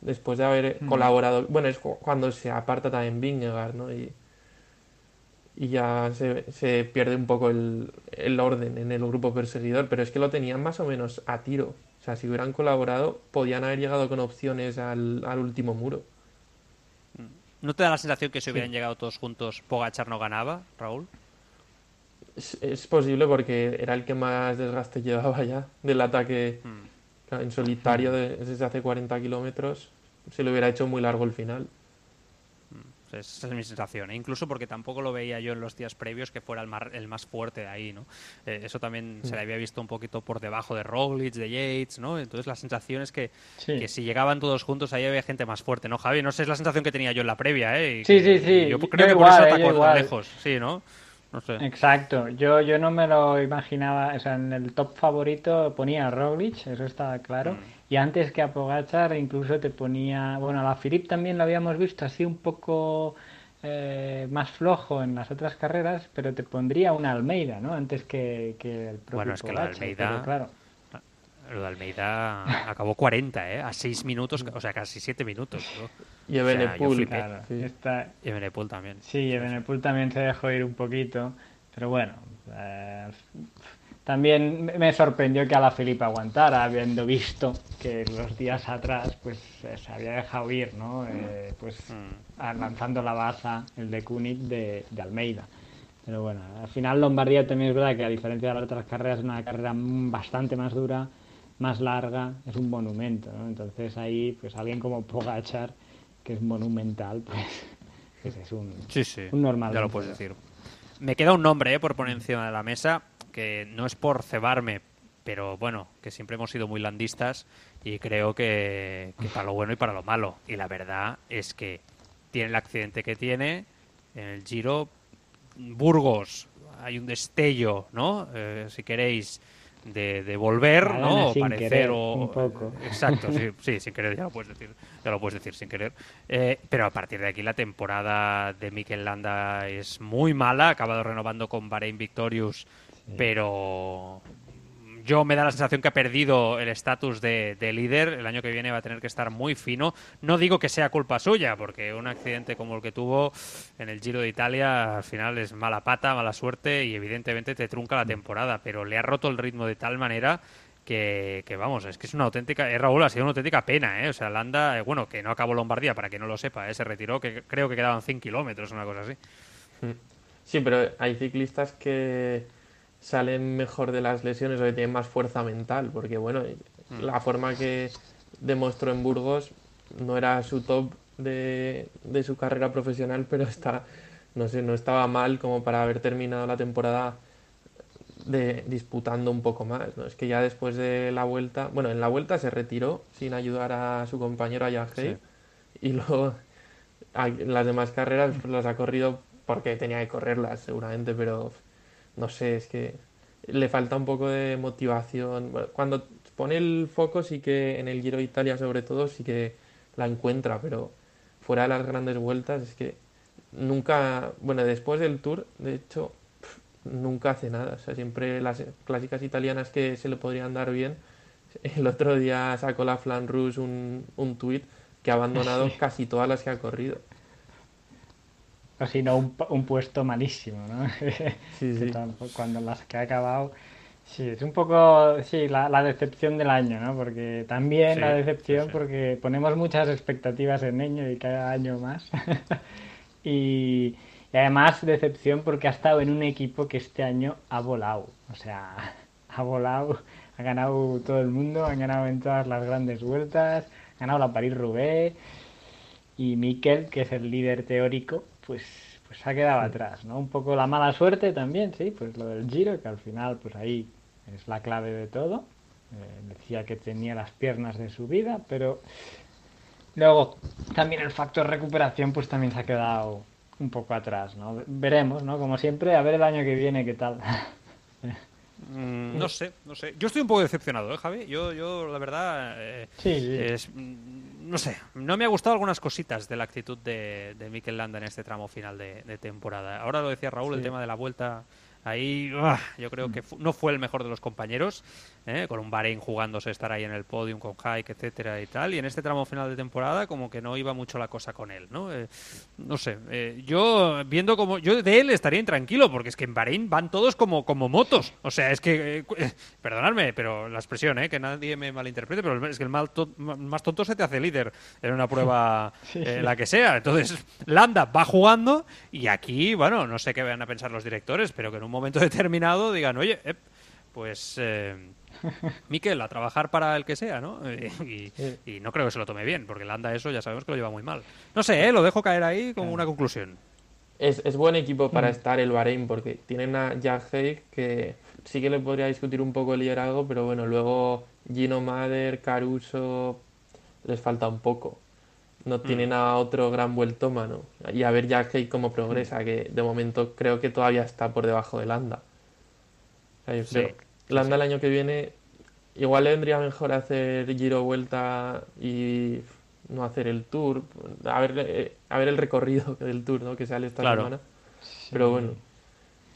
después de haber colaborado. Bueno, es cuando se aparta también Vingegaard, ¿no? Y, y ya se, pierde un poco el, orden en el grupo perseguidor, pero es que lo tenían más o menos a tiro. O sea, si hubieran colaborado, podían haber llegado con opciones al, último muro. ¿No te da la sensación que si hubieran llegado todos juntos, Pogachar no ganaba, Raúl? Es, posible porque era el que más desgaste llevaba ya del ataque hmm. en solitario desde hace 40 kilómetros. Se le hubiera hecho muy largo el final. Esa es mi sensación. E incluso porque tampoco lo veía yo en los días previos que fuera el más, el más fuerte de ahí, ¿no? Eh, eso también se le había visto un poquito por debajo de Roglic, de Yates, ¿no? Entonces la sensación es que, que, si llegaban todos juntos ahí había gente más fuerte, ¿no, Javi? No sé, es la sensación que tenía yo en la previa, ¿eh? sí, sí, sí. Yo creo que por eso atacó lejos, sí, ¿no? No sé. Exacto, yo, yo no me lo imaginaba, o sea, en el top favorito ponía a Roglic, eso estaba claro, mm. Y antes que a Pogachar incluso te ponía, bueno, a la Filip también lo habíamos visto así un poco eh, más flojo en las otras carreras, pero te pondría una Almeida, ¿no? Antes que, el propio Bueno, es que la Almeida... claro. Lo de Almeida acabó 40, ¿eh? A 6 minutos, o sea, casi 7 minutos. Y Ebenepul, claro. Y también. Sí, Ebenepul también se dejó ir un poquito, pero bueno, eh, también me sorprendió que a la Felipe aguantara, habiendo visto que los días atrás pues se había dejado ir, ¿no? Eh, pues mm. lanzando la baza, el de Kunik de, Almeida. Pero bueno, al final Lombardía también es verdad que a diferencia de las otras carreras es una carrera bastante más dura, más larga, es un monumento, ¿no? Entonces ahí pues alguien como Pogachar, que es monumental, pues, pues es un, un normal. Ya lo puedes decir. Me queda un nombre ¿eh? por poner encima de la mesa que no es por cebarme, pero bueno, que siempre hemos sido muy landistas y creo que, para lo bueno y para lo malo. Y la verdad es que tiene el accidente que tiene en el Giro. Burgos, hay un destello, ¿no? Eh, si queréis, de, volver, ¿no? O parecer o... Exacto, sí, sin querer, ya lo puedes decir, ya lo puedes decir sin querer. Eh, pero a partir de aquí la temporada de Mikel Landa es muy mala, ha acabado renovando con Bahrein Victorious pero yo me da la sensación que ha perdido el estatus de, líder. El año que viene va a tener que estar muy fino. No digo que sea culpa suya, porque un accidente como el que tuvo en el Giro de Italia al final es mala pata, mala suerte y evidentemente te trunca la temporada. Pero le ha roto el ritmo de tal manera que, vamos, es que es una auténtica. Eh, Raúl, ha sido una auténtica pena, ¿eh? O sea, Landa, eh, bueno, que no acabó Lombardía, para que no lo sepa, ¿eh? se retiró, que creo que quedaban 100 kilómetros, una cosa así. Sí, pero hay ciclistas que salen mejor de las lesiones o que tienen más fuerza mental, porque bueno, mm. la forma que demostró en Burgos no era su top de, de, su carrera profesional, pero está, no sé, no estaba mal como para haber terminado la temporada de, disputando un poco más. ¿no? Es que ya después de la vuelta, bueno, en la vuelta se retiró sin ayudar a su compañero a y luego las demás carreras las ha corrido porque tenía que correrlas seguramente, pero no sé, es que le falta un poco de motivación. Cuando pone el foco sí que en el Giro de Italia sobre todo sí que la encuentra, pero fuera de las grandes vueltas es que nunca, bueno, después del Tour, de hecho, nunca hace nada. O sea, siempre las clásicas italianas que se le podrían dar bien. El otro día sacó la Flan Rouge un, un tuit que ha abandonado casi todas las que ha corrido o si no un, un, puesto malísimo, ¿no? Sí, sí. Cuando las que ha acabado, sí, es un poco, sí, la, la decepción del año, ¿no? Porque también la decepción porque ponemos muchas expectativas en Niño y cada año más. y, y, además decepción porque ha estado en un equipo que este año ha volado, o sea, ha volado, ha ganado todo el mundo, han ganado en todas las grandes vueltas, ha ganado la París-Roubaix y Mikel, que es el líder teórico, pues pues ha quedado atrás, ¿no? Un poco la mala suerte también, sí, pues lo del Giro, que al final, pues ahí es la clave de todo. Eh, decía que tenía las piernas de su vida, pero luego también el factor recuperación, pues también se ha quedado un poco atrás, ¿no? Veremos, ¿no? Como siempre, a ver el año que viene qué tal. Mm, no sé, no sé. Yo estoy un poco decepcionado, ¿eh, Javi? Yo, yo la verdad, eh, sí, sí. Es, mm, no sé, no me ha gustado algunas cositas de la actitud de, de Mikel Landa en este tramo final de, de temporada. Ahora lo decía Raúl, el tema de la vuelta Ahí yo creo que no fue el mejor de los compañeros, ¿eh? con un Bahrein jugándose estar ahí en el podium con Hike, etcétera y tal. Y en este tramo final de temporada como que no iba mucho la cosa con él, ¿no? Eh, no sé, eh, yo viendo como yo de él estaría intranquilo porque es que en Bahrein van todos como como motos. O sea, es que perdonadme, pero la expresión, ¿eh? que nadie me malinterprete, pero es que el más tonto se te hace líder en una prueba la que sea. Entonces, Landa va jugando y aquí, bueno, no sé qué van a pensar los directores, pero que en un momento determinado digan, oye, pues eh, Miquel, a trabajar para el que sea, ¿no? Y, no creo que se lo tome bien, porque Landa eso ya sabemos que lo lleva muy mal. No sé, ¿eh? lo dejo caer ahí como una conclusión. Es, es buen equipo para mm. estar el Bahrein, porque tienen a Jack Haig que sí que le podría discutir un poco el liderazgo, pero bueno, luego Gino Mader, Caruso, les falta un poco no mm. tienen a otro gran vueltómano. Y a ver ya que cómo progresa, que de momento creo que todavía está por debajo de Landa. Landa el año que viene igual le vendría mejor hacer giro vuelta y no hacer el tour. A ver, eh, a ver el recorrido del tour ¿no? que sale esta semana. Pero bueno.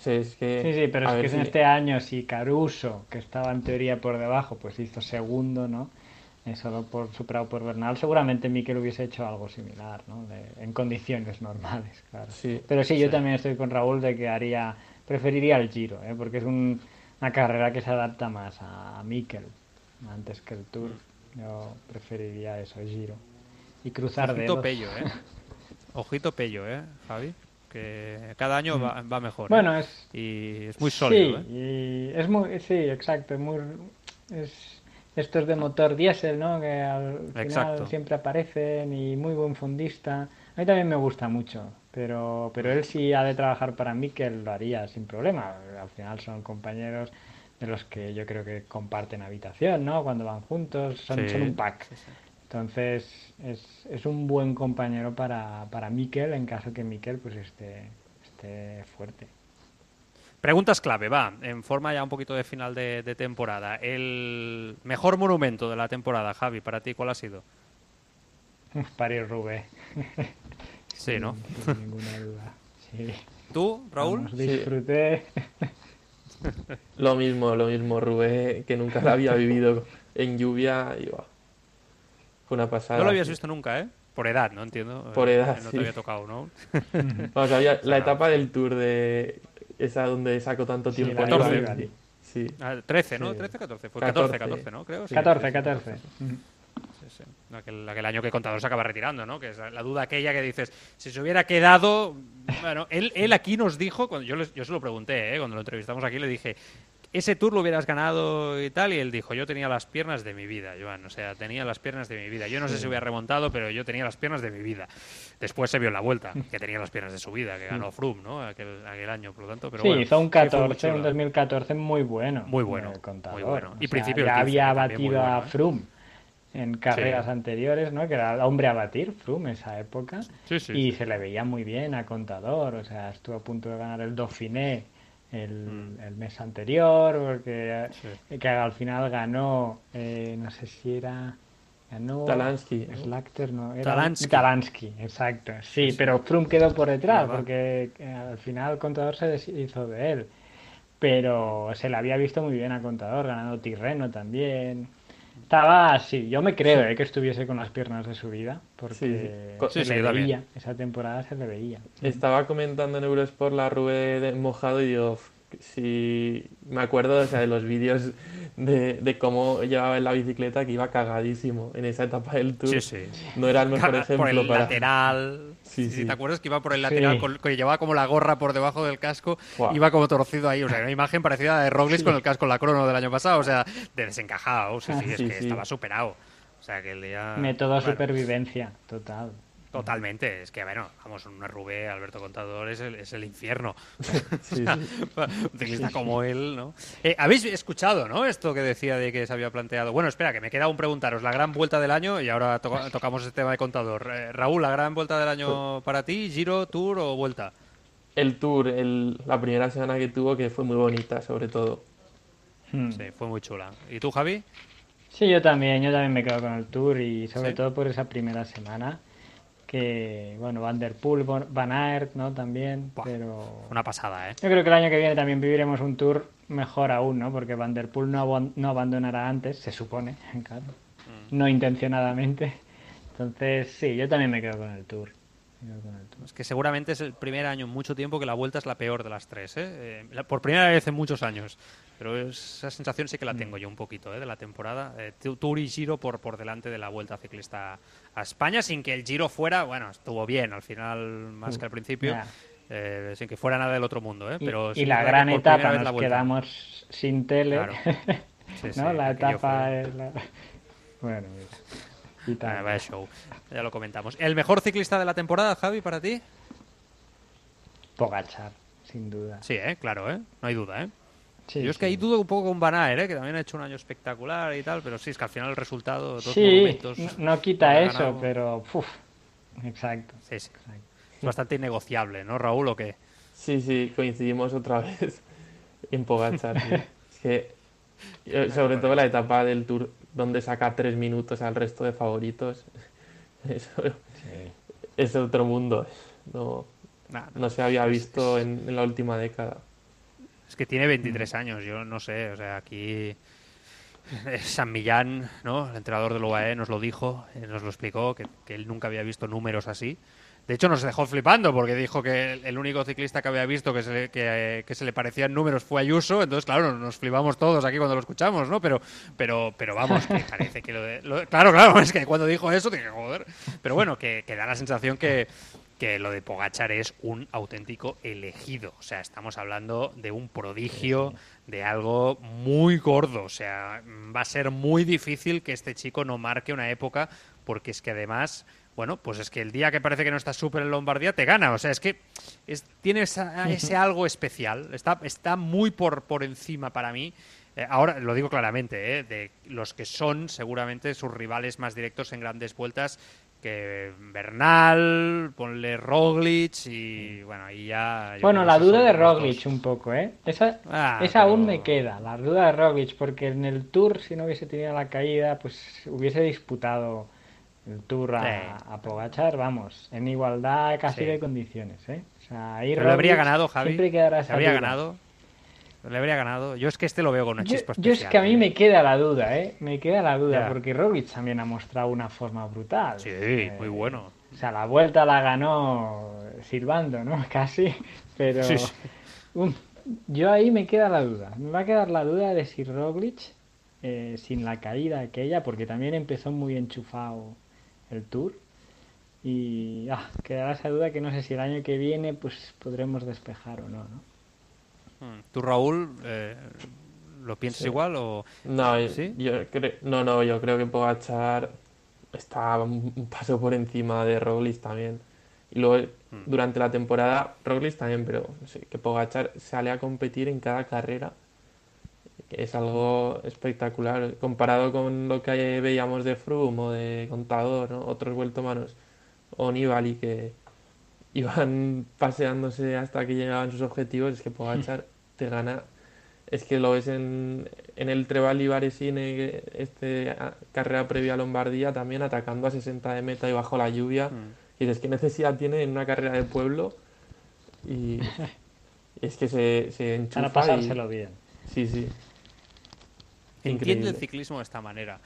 es que, sí, sí, pero es que en este año si Caruso, que estaba en teoría por debajo, pues hizo segundo, ¿no? solo por superado por Bernal, seguramente Mikel hubiese hecho algo similar, ¿no? en condiciones normales, claro. Sí, Pero sí, yo también estoy con Raúl de que haría, preferiría el Giro, ¿eh? porque es una carrera que se adapta más a, Mikel antes que el Tour. Yo preferiría eso, el Giro. Y cruzar Ojito dedos. pello, ¿eh? Ojito pello, ¿eh, Javi? Que cada año va, mm. mejor. Bueno, ¿eh? es... Y es muy sólido, sí, ¿eh? Y es muy... Sí, exacto. Muy... Es estos de motor diésel, ¿no? Que al final siempre aparecen y muy buen fundista. A mí también me gusta mucho, pero, pero él sí ha de trabajar para mí que lo haría sin problema. Al final son compañeros de los que yo creo que comparten habitación, ¿no? Cuando van juntos, son, un pack. Entonces es, es, un buen compañero para, para Mikel en caso que Mikel pues esté, esté fuerte. Preguntas clave, va, en forma ya un poquito de final de, temporada. El mejor monumento de la temporada, Javi, para ti, ¿cuál ha sido? París Rubé. Sí, ¿no? Sin, ninguna duda. Sí. ¿Tú, Raúl? disfruté. lo mismo, lo mismo, Rubé, que nunca la había vivido en lluvia y fue una pasada. No lo habías visto nunca, ¿eh? Por edad, ¿no? Entiendo. Por edad, No te había tocado, ¿no? Vamos, había la etapa del Tour de esa donde saco tanto tiempo. 14. Sí. 13, ah, ¿no? 13, 14. Fue 14, 14, ¿no? Creo. 14, 14. Sí, Aquel, aquel, año que Contador se acaba retirando, ¿no? Que es la duda aquella que dices, si se hubiera quedado... Bueno, él, él aquí nos dijo, cuando yo, yo se lo pregunté, ¿eh? cuando lo entrevistamos aquí, le dije, ese tour lo hubieras ganado y tal. Y él dijo, yo tenía las piernas de mi vida, Joan. O sea, tenía las piernas de mi vida. Yo no sé si hubiera remontado, pero yo tenía las piernas de mi vida. Después se vio en la vuelta, que tenía las piernas de su vida, que ganó Froome, ¿no? Aquel, aquel año, por lo tanto. Pero sí, hizo un 14, un 2014 muy bueno. Muy bueno, muy bueno. Y principio ya había batido a ¿eh? Froome en carreras anteriores, ¿no? Que era el hombre a batir, Froome, esa época. Sí, sí, y se le veía muy bien a Contador. O sea, estuvo a punto de ganar el Dauphiné Mm. el, mes anterior, porque que al final ganó, eh, no sé si era... Ganó Talansky. Slachter, no, era Talansky. exacto. Sí, pero Froome quedó por detrás, porque eh, al final el contador se deshizo de él. Pero se le había visto muy bien a contador, ganando Tirreno también. Estaba así, yo me creo eh, que estuviese con las piernas de su vida, porque se le veía, esa temporada se le veía. Estaba comentando en Eurosport la Rue de mojado y digo, sí, me acuerdo o sea, de los vídeos de, de, cómo llevaba en la bicicleta que iba cagadísimo en esa etapa del Tour. Sí, sí. No era el mejor ejemplo por el para... lateral. Sí, Sí, sí. ¿Te acuerdas que iba por el lateral, con- que llevaba como la gorra por debajo del casco? Iba como torcido ahí. O sea, una imagen parecida a la de Roglic con el casco en la crono del año pasado. O sea, de desencajado. Sí, sí, es Sí, que sí. estaba superado. O sea, que el día. Método Bueno, supervivencia, total. Totalmente. Es que, bueno, vamos, un Rubé, Alberto Contador, es el, es el infierno. Sí, sí. un ciclista como él, ¿no? Eh, Habéis escuchado, ¿no? Esto que decía de que se había planteado. Bueno, espera, que me queda un preguntaros. La gran vuelta del año, y ahora to- tocamos este tema de contador. Eh, Raúl, la gran vuelta del año para ti, Giro, Tour o vuelta. El Tour, el- la primera semana que tuvo, que fue muy bonita, sobre todo. Hmm. Sí, fue muy chula. ¿Y tú, Javi? Sí, yo también, yo también me quedo con el Tour y sobre ¿Sí? todo por esa primera semana que, bueno, Van Der Poel, Van Aert, ¿no? También, Buah. pero Una pasada, ¿eh? yo creo que el año que viene también viviremos un Tour mejor aún, ¿no? Porque Van Der Poel no, abon- no abandonará antes, se supone, claro, Mm. no intencionadamente. Entonces, sí, yo también me quedo con el Tour. Es que seguramente es el primer año en mucho tiempo que la vuelta es la peor de las tres, ¿eh? Eh, por primera vez en muchos años. Pero esa sensación sí que la tengo yo un poquito, ¿eh? De la temporada. Eh, Tour y Giro por, por delante de la vuelta ciclista a España, sin que el Giro fuera, bueno, estuvo bien al final, más que al principio. Eh, sin que fuera nada del otro mundo, ¿eh? Y, Pero y la que gran etapa la nos vuelta. quedamos sin tele, Claro. Sí, sí, ¿no? la etapa es la... Bueno, mira. Y Ah, vaya show. Ya lo comentamos. ¿El mejor ciclista de la temporada, Javi, para ti? Pogachar, sin duda. Sí, ¿eh? Claro, ¿eh? No hay duda, ¿eh? Sí, Yo es que sí. ahí dudo un poco con Van Aert, ¿eh? que también ha hecho un año espectacular y tal, pero sí, es que al final el resultado, dos Sí, no- no quita eso, ganado. pero... uf, exacto. Sí, sí. exacto. Es bastante innegociable, ¿no, Raúl? ¿O qué? Sí, sí, coincidimos otra vez en Pogachar. Es que, eh, sobre todo la etapa del Tour donde saca tres minutos al resto de favoritos, eso es otro mundo. No, Nah, no se había visto en, en la última década. Es que tiene 23 años, yo no sé, o sea, aquí eh, San Millán, ¿no? El entrenador del UAE nos lo dijo, eh, nos lo explicó, que, que él nunca había visto números así. De hecho, nos dejó flipando porque dijo que el, único ciclista que había visto que se, le, que, que se le parecían números fue Ayuso. Entonces, claro, nos flipamos todos aquí cuando lo escuchamos, ¿no? Pero, pero, pero vamos, que parece que lo de. lo- claro, claro, es que cuando dijo eso dije, joder. Pero bueno, que, que da la sensación que, que lo de Pogachar es un auténtico elegido. O sea, estamos hablando de un prodigio, de algo muy gordo. O sea, va a ser muy difícil que este chico no marque una época, porque es que además, bueno, pues es que el día que parece que no está súper en Lombardía te gana. O sea, es que es- tiene esa- ese algo especial. Está, está muy por, por encima para mí. Eh, ahora lo digo claramente, ¿eh? de los que son seguramente sus rivales más directos en grandes vueltas, que Bernal, ponle Roglic y bueno, ahí ya... Bueno, la duda de Roglic dos. un poco, ¿eh? Esa, Ah, esa aún me queda, la duda de Roglic, porque en el Tour, si no hubiese tenido la caída, pues hubiese disputado el Tour a, Sí. a Pogachar, vamos, en igualdad casi Sí. de condiciones, ¿eh? O sea, ahí Pero le habría ganado, Javi. Siempre quedará esa habría duda. ganado. Le habría ganado. Yo es que este lo veo con una Yo, chispa yo especial. es que a mí ¿eh? me queda la duda, ¿eh? Me queda la duda, porque Roglic también ha mostrado una forma brutal. Sí, Eh, muy bueno. O sea, la vuelta la ganó silbando, ¿no? Casi, pero Sí, sí. um, yo ahí me queda la duda. Me va a quedar la duda de si Roglic, eh, sin la caída aquella, porque también empezó muy enchufado el Tour, y ah, quedará esa duda que no sé si el año que viene pues podremos despejar o no, ¿no? ¿Tú, Raúl, eh, lo piensas Sí. igual o...? No, yo- ¿Sí? yo creo, no, no, yo creo que Pogachar está un paso por encima de Roglic también. Y luego, Mm. durante la temporada, Roglic también, pero sé, que Pogachar sale a competir en cada carrera. que Es algo espectacular. Comparado con lo que veíamos de Froome o de Contador, ¿no? Otros vueltomanos, o Nibali, que iban paseándose hasta que llegaban sus objetivos, es que Pogachar te gana es que lo ves en, en el Trevali Varesine, este a- carrera previa a Lombardía, también atacando a 60 de meta y bajo la lluvia. Mm. Y dices, ¿qué necesidad tiene en una carrera de pueblo? Y, y es que se, se Para enchufa y... pasárselo bien. Sí, sí. entiende el ciclismo de esta manera.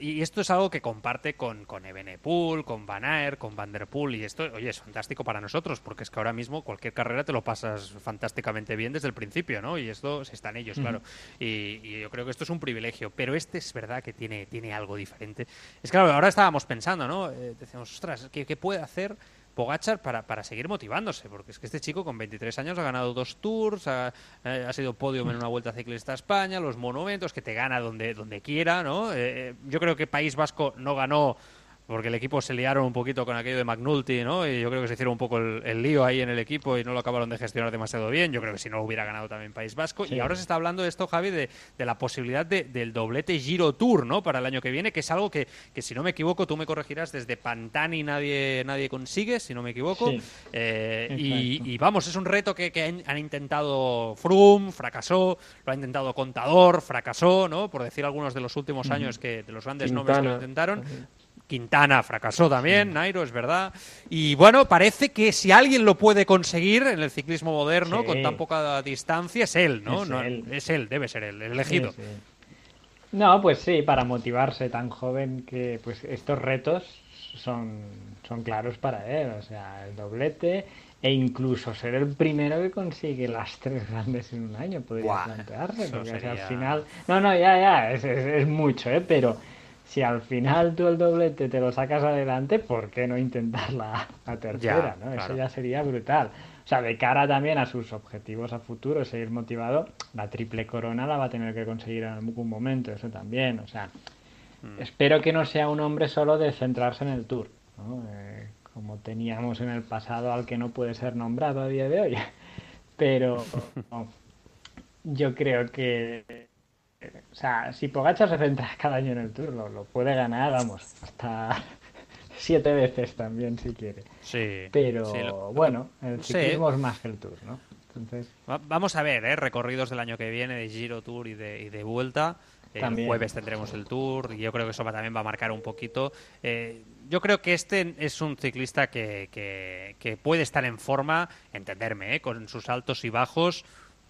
Y esto es algo que comparte con, con Ebenepool, con Van Aert, con Van Der Poel, y esto, oye, es fantástico para nosotros, porque es que ahora mismo cualquier carrera te lo pasas fantásticamente bien desde el principio, ¿no? Y esto están ellos, claro. Y, yo creo que esto es un privilegio, pero este es verdad que tiene, tiene algo diferente. Es claro, ahora estábamos pensando, ¿no? Eh, decíamos, ostras, ¿qué, ¿qué puede hacer? Pogachar para, para seguir motivándose, porque es que este chico con 23 años ha ganado dos tours, ha, eh, ha sido podio en una vuelta ciclista a España, los monumentos, que te gana donde, donde quiera, ¿no? Eh, yo creo que País Vasco no ganó porque el equipo se liaron un poquito con aquello de McNulty, ¿no? Y yo creo que se hicieron un poco el, lío ahí en el equipo y no lo acabaron de gestionar demasiado bien. Yo creo que si no hubiera ganado también País Vasco. Y ahora se está hablando de esto, Javi, de, la posibilidad del doblete Giro Tour, ¿no? Para el año que viene, que es algo que, si no me equivoco, tú me corregirás, desde Pantani nadie, nadie consigue, si no me equivoco. Eh, y, vamos, es un reto que, han, intentado Froome, fracasó, lo ha intentado Contador, fracasó, ¿no? Por decir algunos de los últimos años que de los grandes nombres que lo intentaron. Quintana fracasó también, Nairo, es verdad. Y bueno, parece que si alguien lo puede conseguir en el ciclismo moderno con tan poca distancia es él, ¿no? Es, él. debe ser él, el elegido. no, pues sí, para motivarse tan joven que pues estos retos son, son claros para él, o sea, el doblete e incluso ser el primero que consigue las tres grandes en un año podría plantearse, porque al final, no, no, ya, ya, es, es mucho, ¿eh? pero si al final tú el doblete te lo sacas adelante, ¿por qué no intentar la, tercera? ¿no? Eso ya sería brutal. O sea, de cara también a sus objetivos a futuro, seguir motivado, la triple corona la va a tener que conseguir en algún momento, eso también. O sea, mm. espero que no sea un hombre solo de centrarse en el tour, ¿no? Eh, como teníamos en el pasado al que no puede ser nombrado a día de hoy. Pero yo creo que o sea, si Pogacar se centra cada año en el Tour, lo, puede ganar, vamos, hasta siete veces también si quiere. Sí. Pero bueno, el ciclismo es más que el Tour, ¿no? Entonces... Vamos a ver, ¿eh? recorridos del año que viene de Giro Tour y de, y de Vuelta. El jueves tendremos el Tour y yo creo que eso va, también va a marcar un poquito. Eh, yo creo que este es un ciclista que, que, que puede estar en forma, entenderme, ¿eh? con sus altos y bajos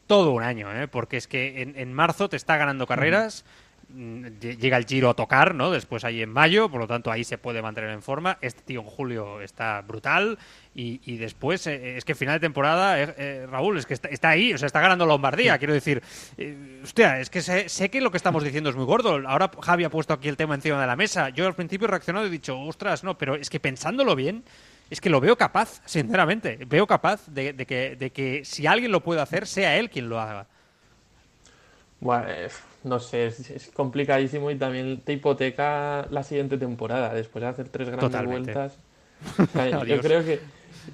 todo un año, ¿eh? porque es que en, marzo te está ganando carreras, mm, llega el Giro a tocar, ¿no? Después ahí en mayo, por lo tanto ahí se puede mantener en forma. Este tío en julio está brutal y, después eh, es que final de temporada, eh, Raúl, es que está, ahí, o sea, está ganando Lombardía, quiero decir. hostia, es que sé, que lo que estamos diciendo es muy gordo. Ahora Javi ha puesto aquí el tema encima de la mesa. Yo al principio he reaccionado y he dicho, ostras, no, pero es que pensándolo bien, es que lo veo capaz, sinceramente. Veo capaz de, que, de que si alguien lo puede hacer, sea él quien lo haga. Bueno, no sé, es, complicadísimo y también te hipoteca la siguiente temporada, después de hacer tres grandes vueltas. yo creo que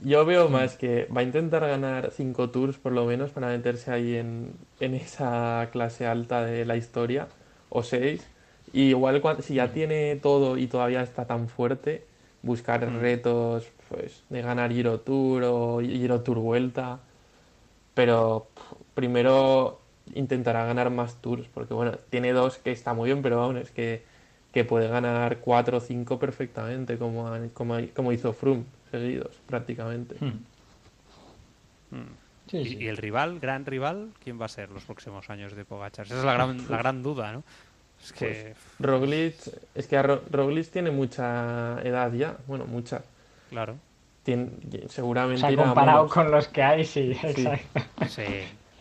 yo veo más que va a intentar ganar cinco tours por lo menos para meterse ahí en, en esa clase alta de la historia, o seis. Y igual si ya tiene todo y todavía está tan fuerte, buscar mm. retos pues, de ganar Giro Tour o Giro Tour Vuelta. Pero primero intentará ganar más tours, porque bueno, tiene dos que está muy bien, pero aún es que, que puede ganar cuatro o cinco perfectamente, como, como, como hizo Froome, seguidos prácticamente. Hmm. Hmm. ¿Y, el rival, gran rival, quién va a ser los próximos años de Pogachar? Esa es la gran, la gran duda, ¿no? Es que... Pues, Roglic, es que Roglic tiene mucha edad ya, bueno, mucha. Claro. Tiene, seguramente. O comparado con los que hay, sí, exacto. Sí.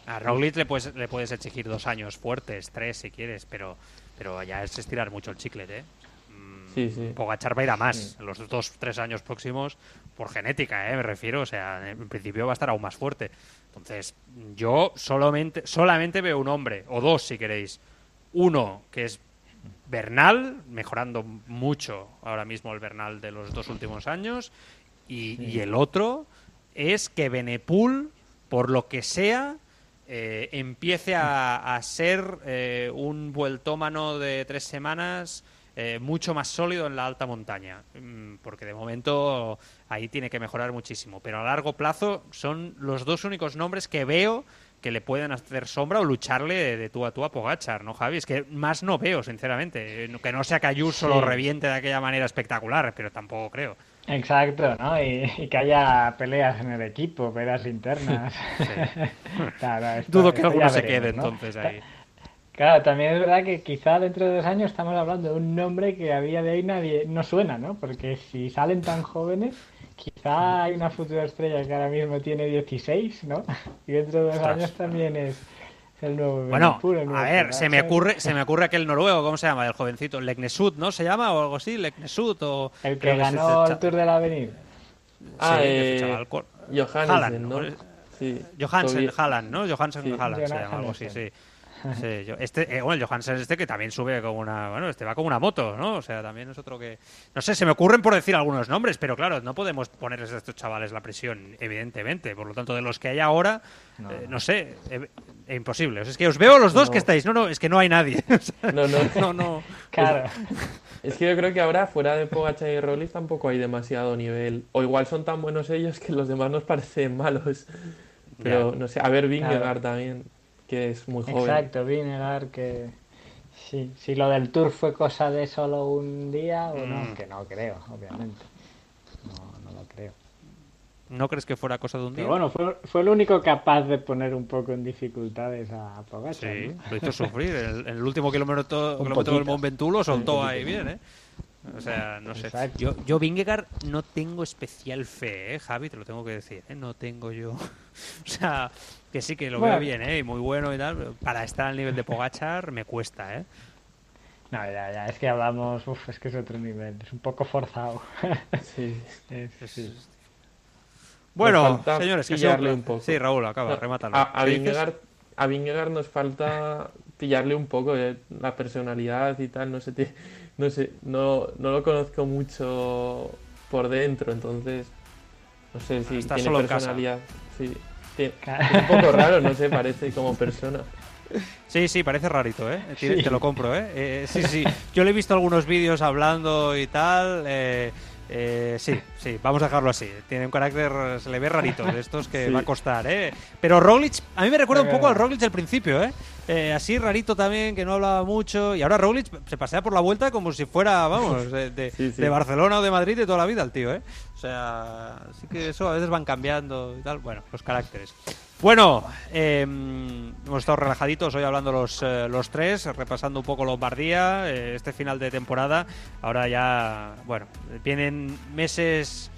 A Roglic le puedes, le puedes exigir dos años fuertes, tres si quieres, pero, pero ya es estirar mucho el chicle, ¿eh? Mm, sí, sí. Pogachar va a ir a más los dos, tres años próximos por genética, ¿eh? me refiero. O sea, en principio va a estar aún más fuerte. Entonces, yo solamente, solamente veo un hombre, o dos si queréis. Uno que es Bernal, mejorando mucho ahora mismo el Bernal de los dos últimos años, y, el otro es que Benepul, por lo que sea, eh, empiece a, ser eh, un vueltómano de tres semanas eh, mucho más sólido en la alta montaña, mm, porque de momento ahí tiene que mejorar muchísimo, pero a largo plazo son los dos únicos nombres que veo que le pueden hacer sombra o lucharle de, tú a tú a Pogachar, ¿no, Javi? Es que más no veo, sinceramente. Que no sea que Ayuso lo reviente de aquella manera espectacular, pero tampoco creo. Exacto, ¿no? Y, que haya peleas en el equipo, peleas internas. Dudo que alguno se quede entonces ahí. Claro, también es verdad que quizá dentro de dos años estamos hablando de un nombre que a día de hoy nadie no suena, ¿no? Porque si salen tan jóvenes, quizá hay una futura estrella que ahora mismo tiene 16, ¿no? Y dentro de dos Ostras. años también es el nuevo Bueno, el nuevo a ver, se me ocurre, se me ocurre aquel noruego, ¿cómo se llama? El jovencito, Leknesut, ¿no? ¿Se llama o algo así? Leknesut o... El creo que es ganó el Tour de la Avenida. Ah, Sí, eh, Johansen, Haaland, ¿no? ¿no? Sí. Johansen, Haaland, ¿no? Johansen Sí. Haaland se llama algo así, sí. Sí, yo- este, eh, bueno, el Johansen es este que también sube como una, bueno, este va como una moto, ¿no? O sea, también es otro que, no sé, se me ocurren por decir algunos nombres, pero claro, no podemos ponerles a estos chavales la presión, evidentemente. Por lo tanto, de los que hay ahora, eh, no, sé, eh, eh, imposible. O sea, es que os veo los dos No. que estáis, no, no, es que no hay nadie. O sea, No, no. no, no. Claro. Es que yo creo que ahora, fuera de Pogacar y Roglic, tampoco hay demasiado nivel. O igual son tan buenos ellos que los demás nos parecen malos. Pero, no sé, a ver Vingegaard Claro. también, que es muy joven. Exacto, Vinegar que... Sí, si lo del Tour fue cosa de solo un día o Mm. no, que no creo, obviamente. No, no lo creo. ¿No crees que fuera cosa de un día? Pero bueno, fue, fue el único capaz de poner un poco en dificultades a Pogacar. Sí, ¿no? lo hizo sufrir. En el, último kilómetro, kilómetro del. Mont Ventoux lo soltó ahí bien, ¿eh? O sea, no sé. Exacto. Yo, yo Vingegaard no tengo especial fe, ¿eh, Javi? Te lo tengo que decir, ¿eh? No tengo yo. O sea, que sí que lo Bueno. veo bien, ¿eh? Y muy bueno y tal. pero Para estar al nivel de Pogachar me cuesta, ¿eh? No, ya, ya, es que hablamos, uf, es que es otro nivel, es un poco forzado. Sí. Es- Es- sí. Bueno, señores, que pillarle un poco. Sí, Raúl, acaba, remátalo. A, a a Vingegaard nos falta pillarle un poco de la personalidad y tal. No sé, no sé, no, no lo conozco mucho por dentro, entonces no sé si Está tiene solo personalidad. Sí, Tiene- es un poco raro, no sé, parece como persona. Sí, sí, parece rarito, ¿eh? Te, Sí. te lo compro, ¿eh? Eh, Sí, sí. Yo le he visto algunos vídeos hablando y tal. eh, eh, sí, sí, vamos a dejarlo así. Tiene un carácter, se le ve rarito, de estos que Sí. va a costar, ¿eh? Pero Roglic, a mí me recuerda un poco al. Roglic del principio, ¿eh? Eh, Así rarito también, que no hablaba mucho. Y ahora Roglic se pasea por la vuelta como si fuera, vamos, de, de- Sí, sí. de Barcelona o de Madrid de toda la vida el tío, ¿eh? O sea, sí que eso a veces van cambiando y tal. Bueno, los caracteres. Bueno, eh, hemos estado relajaditos hoy hablando los, eh, los tres, repasando un poco Lombardía, eh, este final de temporada. Ahora ya, bueno, vienen meses...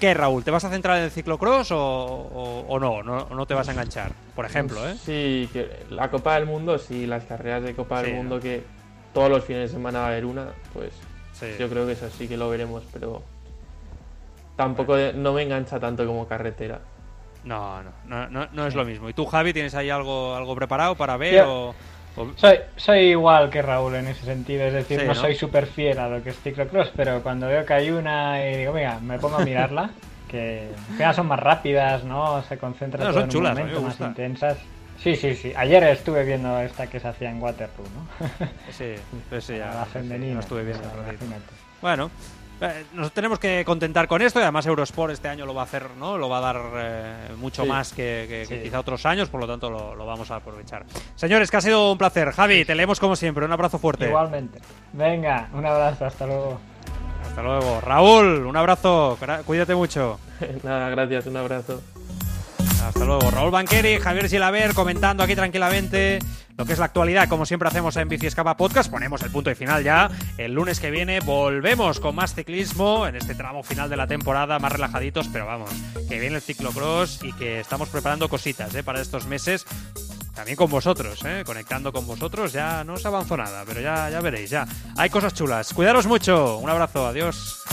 ¿Qué, Raúl? ¿Te vas a centrar en el ciclocross o, o- o no? no? ¿No te vas a enganchar? Por ejemplo, ¿eh? Sí, que la Copa del Mundo, sí, las carreras de Copa Sí, del Mundo ¿no? que todos los fines de semana va a haber una, pues Sí. yo creo que eso sí que lo veremos, pero tampoco de- no me engancha tanto como carretera. No, no, no, no, no es lo mismo. ¿Y tú, Javi, tienes ahí algo, algo preparado para ver? O- Soy, soy igual que Raúl en ese sentido, es decir, Sí, no, ¿no? soy súper fiel a lo que es ciclocross, pero cuando veo que hay una y digo, venga, me pongo a mirarla, que son más rápidas, ¿no? Se concentran No, todo en chulas, un momento, más intensas. Sí, sí, sí. Ayer estuve viendo esta que se hacía en Waterloo, ¿no? Sí, pues sí, ya, la sí, femenina. lo estuve viendo. o sea. Bueno, eh, nos tenemos que contentar con esto y además Eurosport este año lo va a hacer, ¿no? Lo va a dar eh, mucho Sí. más que, que- que Sí. quizá otros años, por lo tanto lo, lo vamos a aprovechar. Señores, que ha sido un placer. Javi, te leemos como siempre. Un abrazo fuerte. Igualmente. Venga, un abrazo, hasta luego. Hasta luego. Raúl, un abrazo. Cuídate mucho. Nada, gracias, un abrazo. Hasta luego. Raúl Banqueri, Javier Gilaber comentando aquí tranquilamente lo que es la actualidad, como siempre hacemos en Bici Escapa Podcast. Ponemos el punto y final ya. El lunes que viene volvemos con más ciclismo en este tramo final de la temporada, más relajaditos, pero vamos, que viene el ciclocross y que estamos preparando cositas ¿eh? para estos meses. También con vosotros, ¿eh? conectando con vosotros. Ya no se avanzó nada, pero ya, ya veréis, ya. Hay cosas chulas. Cuidaros mucho. Un abrazo. Adiós.